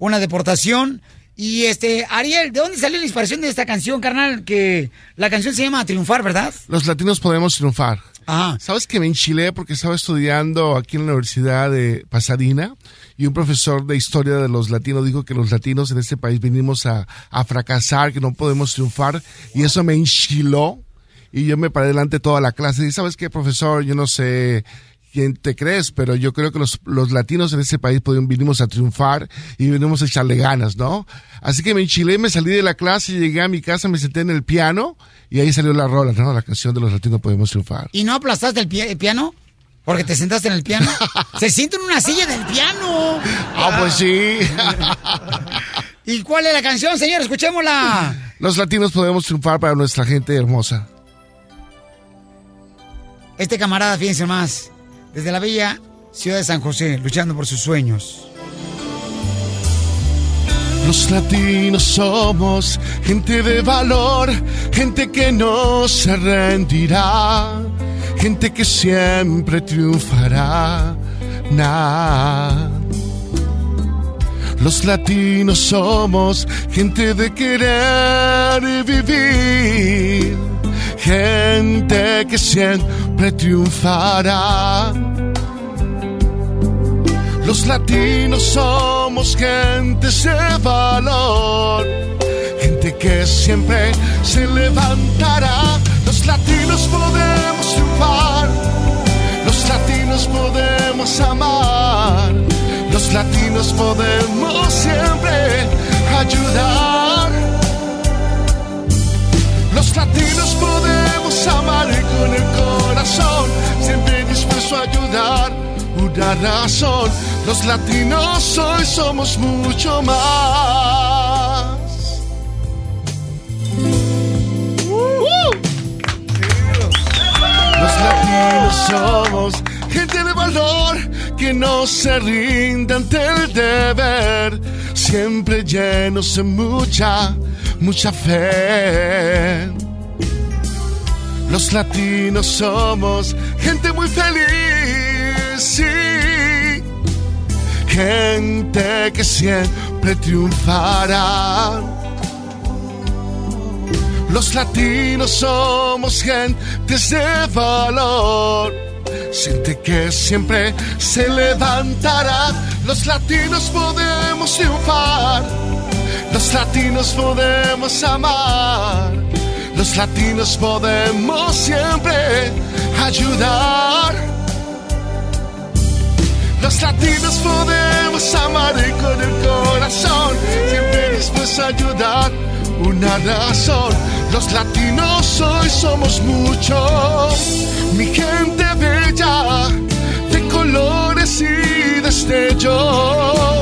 una deportación. Y este, Ariel, ¿de dónde salió la inspiración de esta canción, carnal? Que la canción se llama Triunfar, ¿verdad? Los latinos podemos triunfar. Ajá. ¿Sabes que me enchilé porque estaba estudiando aquí en la Universidad de Pasadena y un profesor de historia de los latinos dijo que los latinos en este país venimos a, a fracasar, que no podemos triunfar y eso me enchiló y yo me paré delante de toda la clase y ¿sabes qué, profesor? Yo no sé quién te crees, pero yo creo que los, los latinos en este país podemos, vinimos a triunfar y venimos a echarle ganas, ¿no? Así que me enchilé, me salí de la clase, llegué a mi casa, me senté en el piano y ahí salió la rola, ¿no? La canción de los latinos podemos triunfar. ¿Y no aplastaste el, pie- el piano? Porque te sentaste en el piano. Se siente en una silla del piano. Ah, pues sí. ¿Y cuál es la canción, señor? Escuchémosla. Los latinos podemos triunfar para nuestra gente hermosa. Este camarada, fíjense más, desde la bella ciudad de San José, luchando por sus sueños. Los latinos somos gente de valor, gente que no se rendirá, gente que siempre triunfará. Nah. Los latinos somos gente de querer vivir, gente que siempre triunfará. Los latinos somos gente de valor, gente que siempre se levantará. Los latinos podemos triunfar, los latinos podemos amar, los latinos podemos siempre ayudar. Los latinos podemos amar con el corazón, siempre dispuesto a ayudar. Una razón, los latinos hoy somos mucho más. Somos gente de valor que no se rinde ante el deber, siempre llenos de mucha, mucha fe. Los latinos somos gente muy feliz, sí. Gente que siempre triunfará. Los latinos somos gente de valor. Siente que siempre se levantará. Los latinos podemos triunfar. Los latinos podemos amar. Los latinos podemos siempre ayudar. Los latinos podemos amar y con el corazón, siempre dispuestos a ayudar. Una razón, los latinos hoy somos muchos. Mi gente bella, de colores y destellos.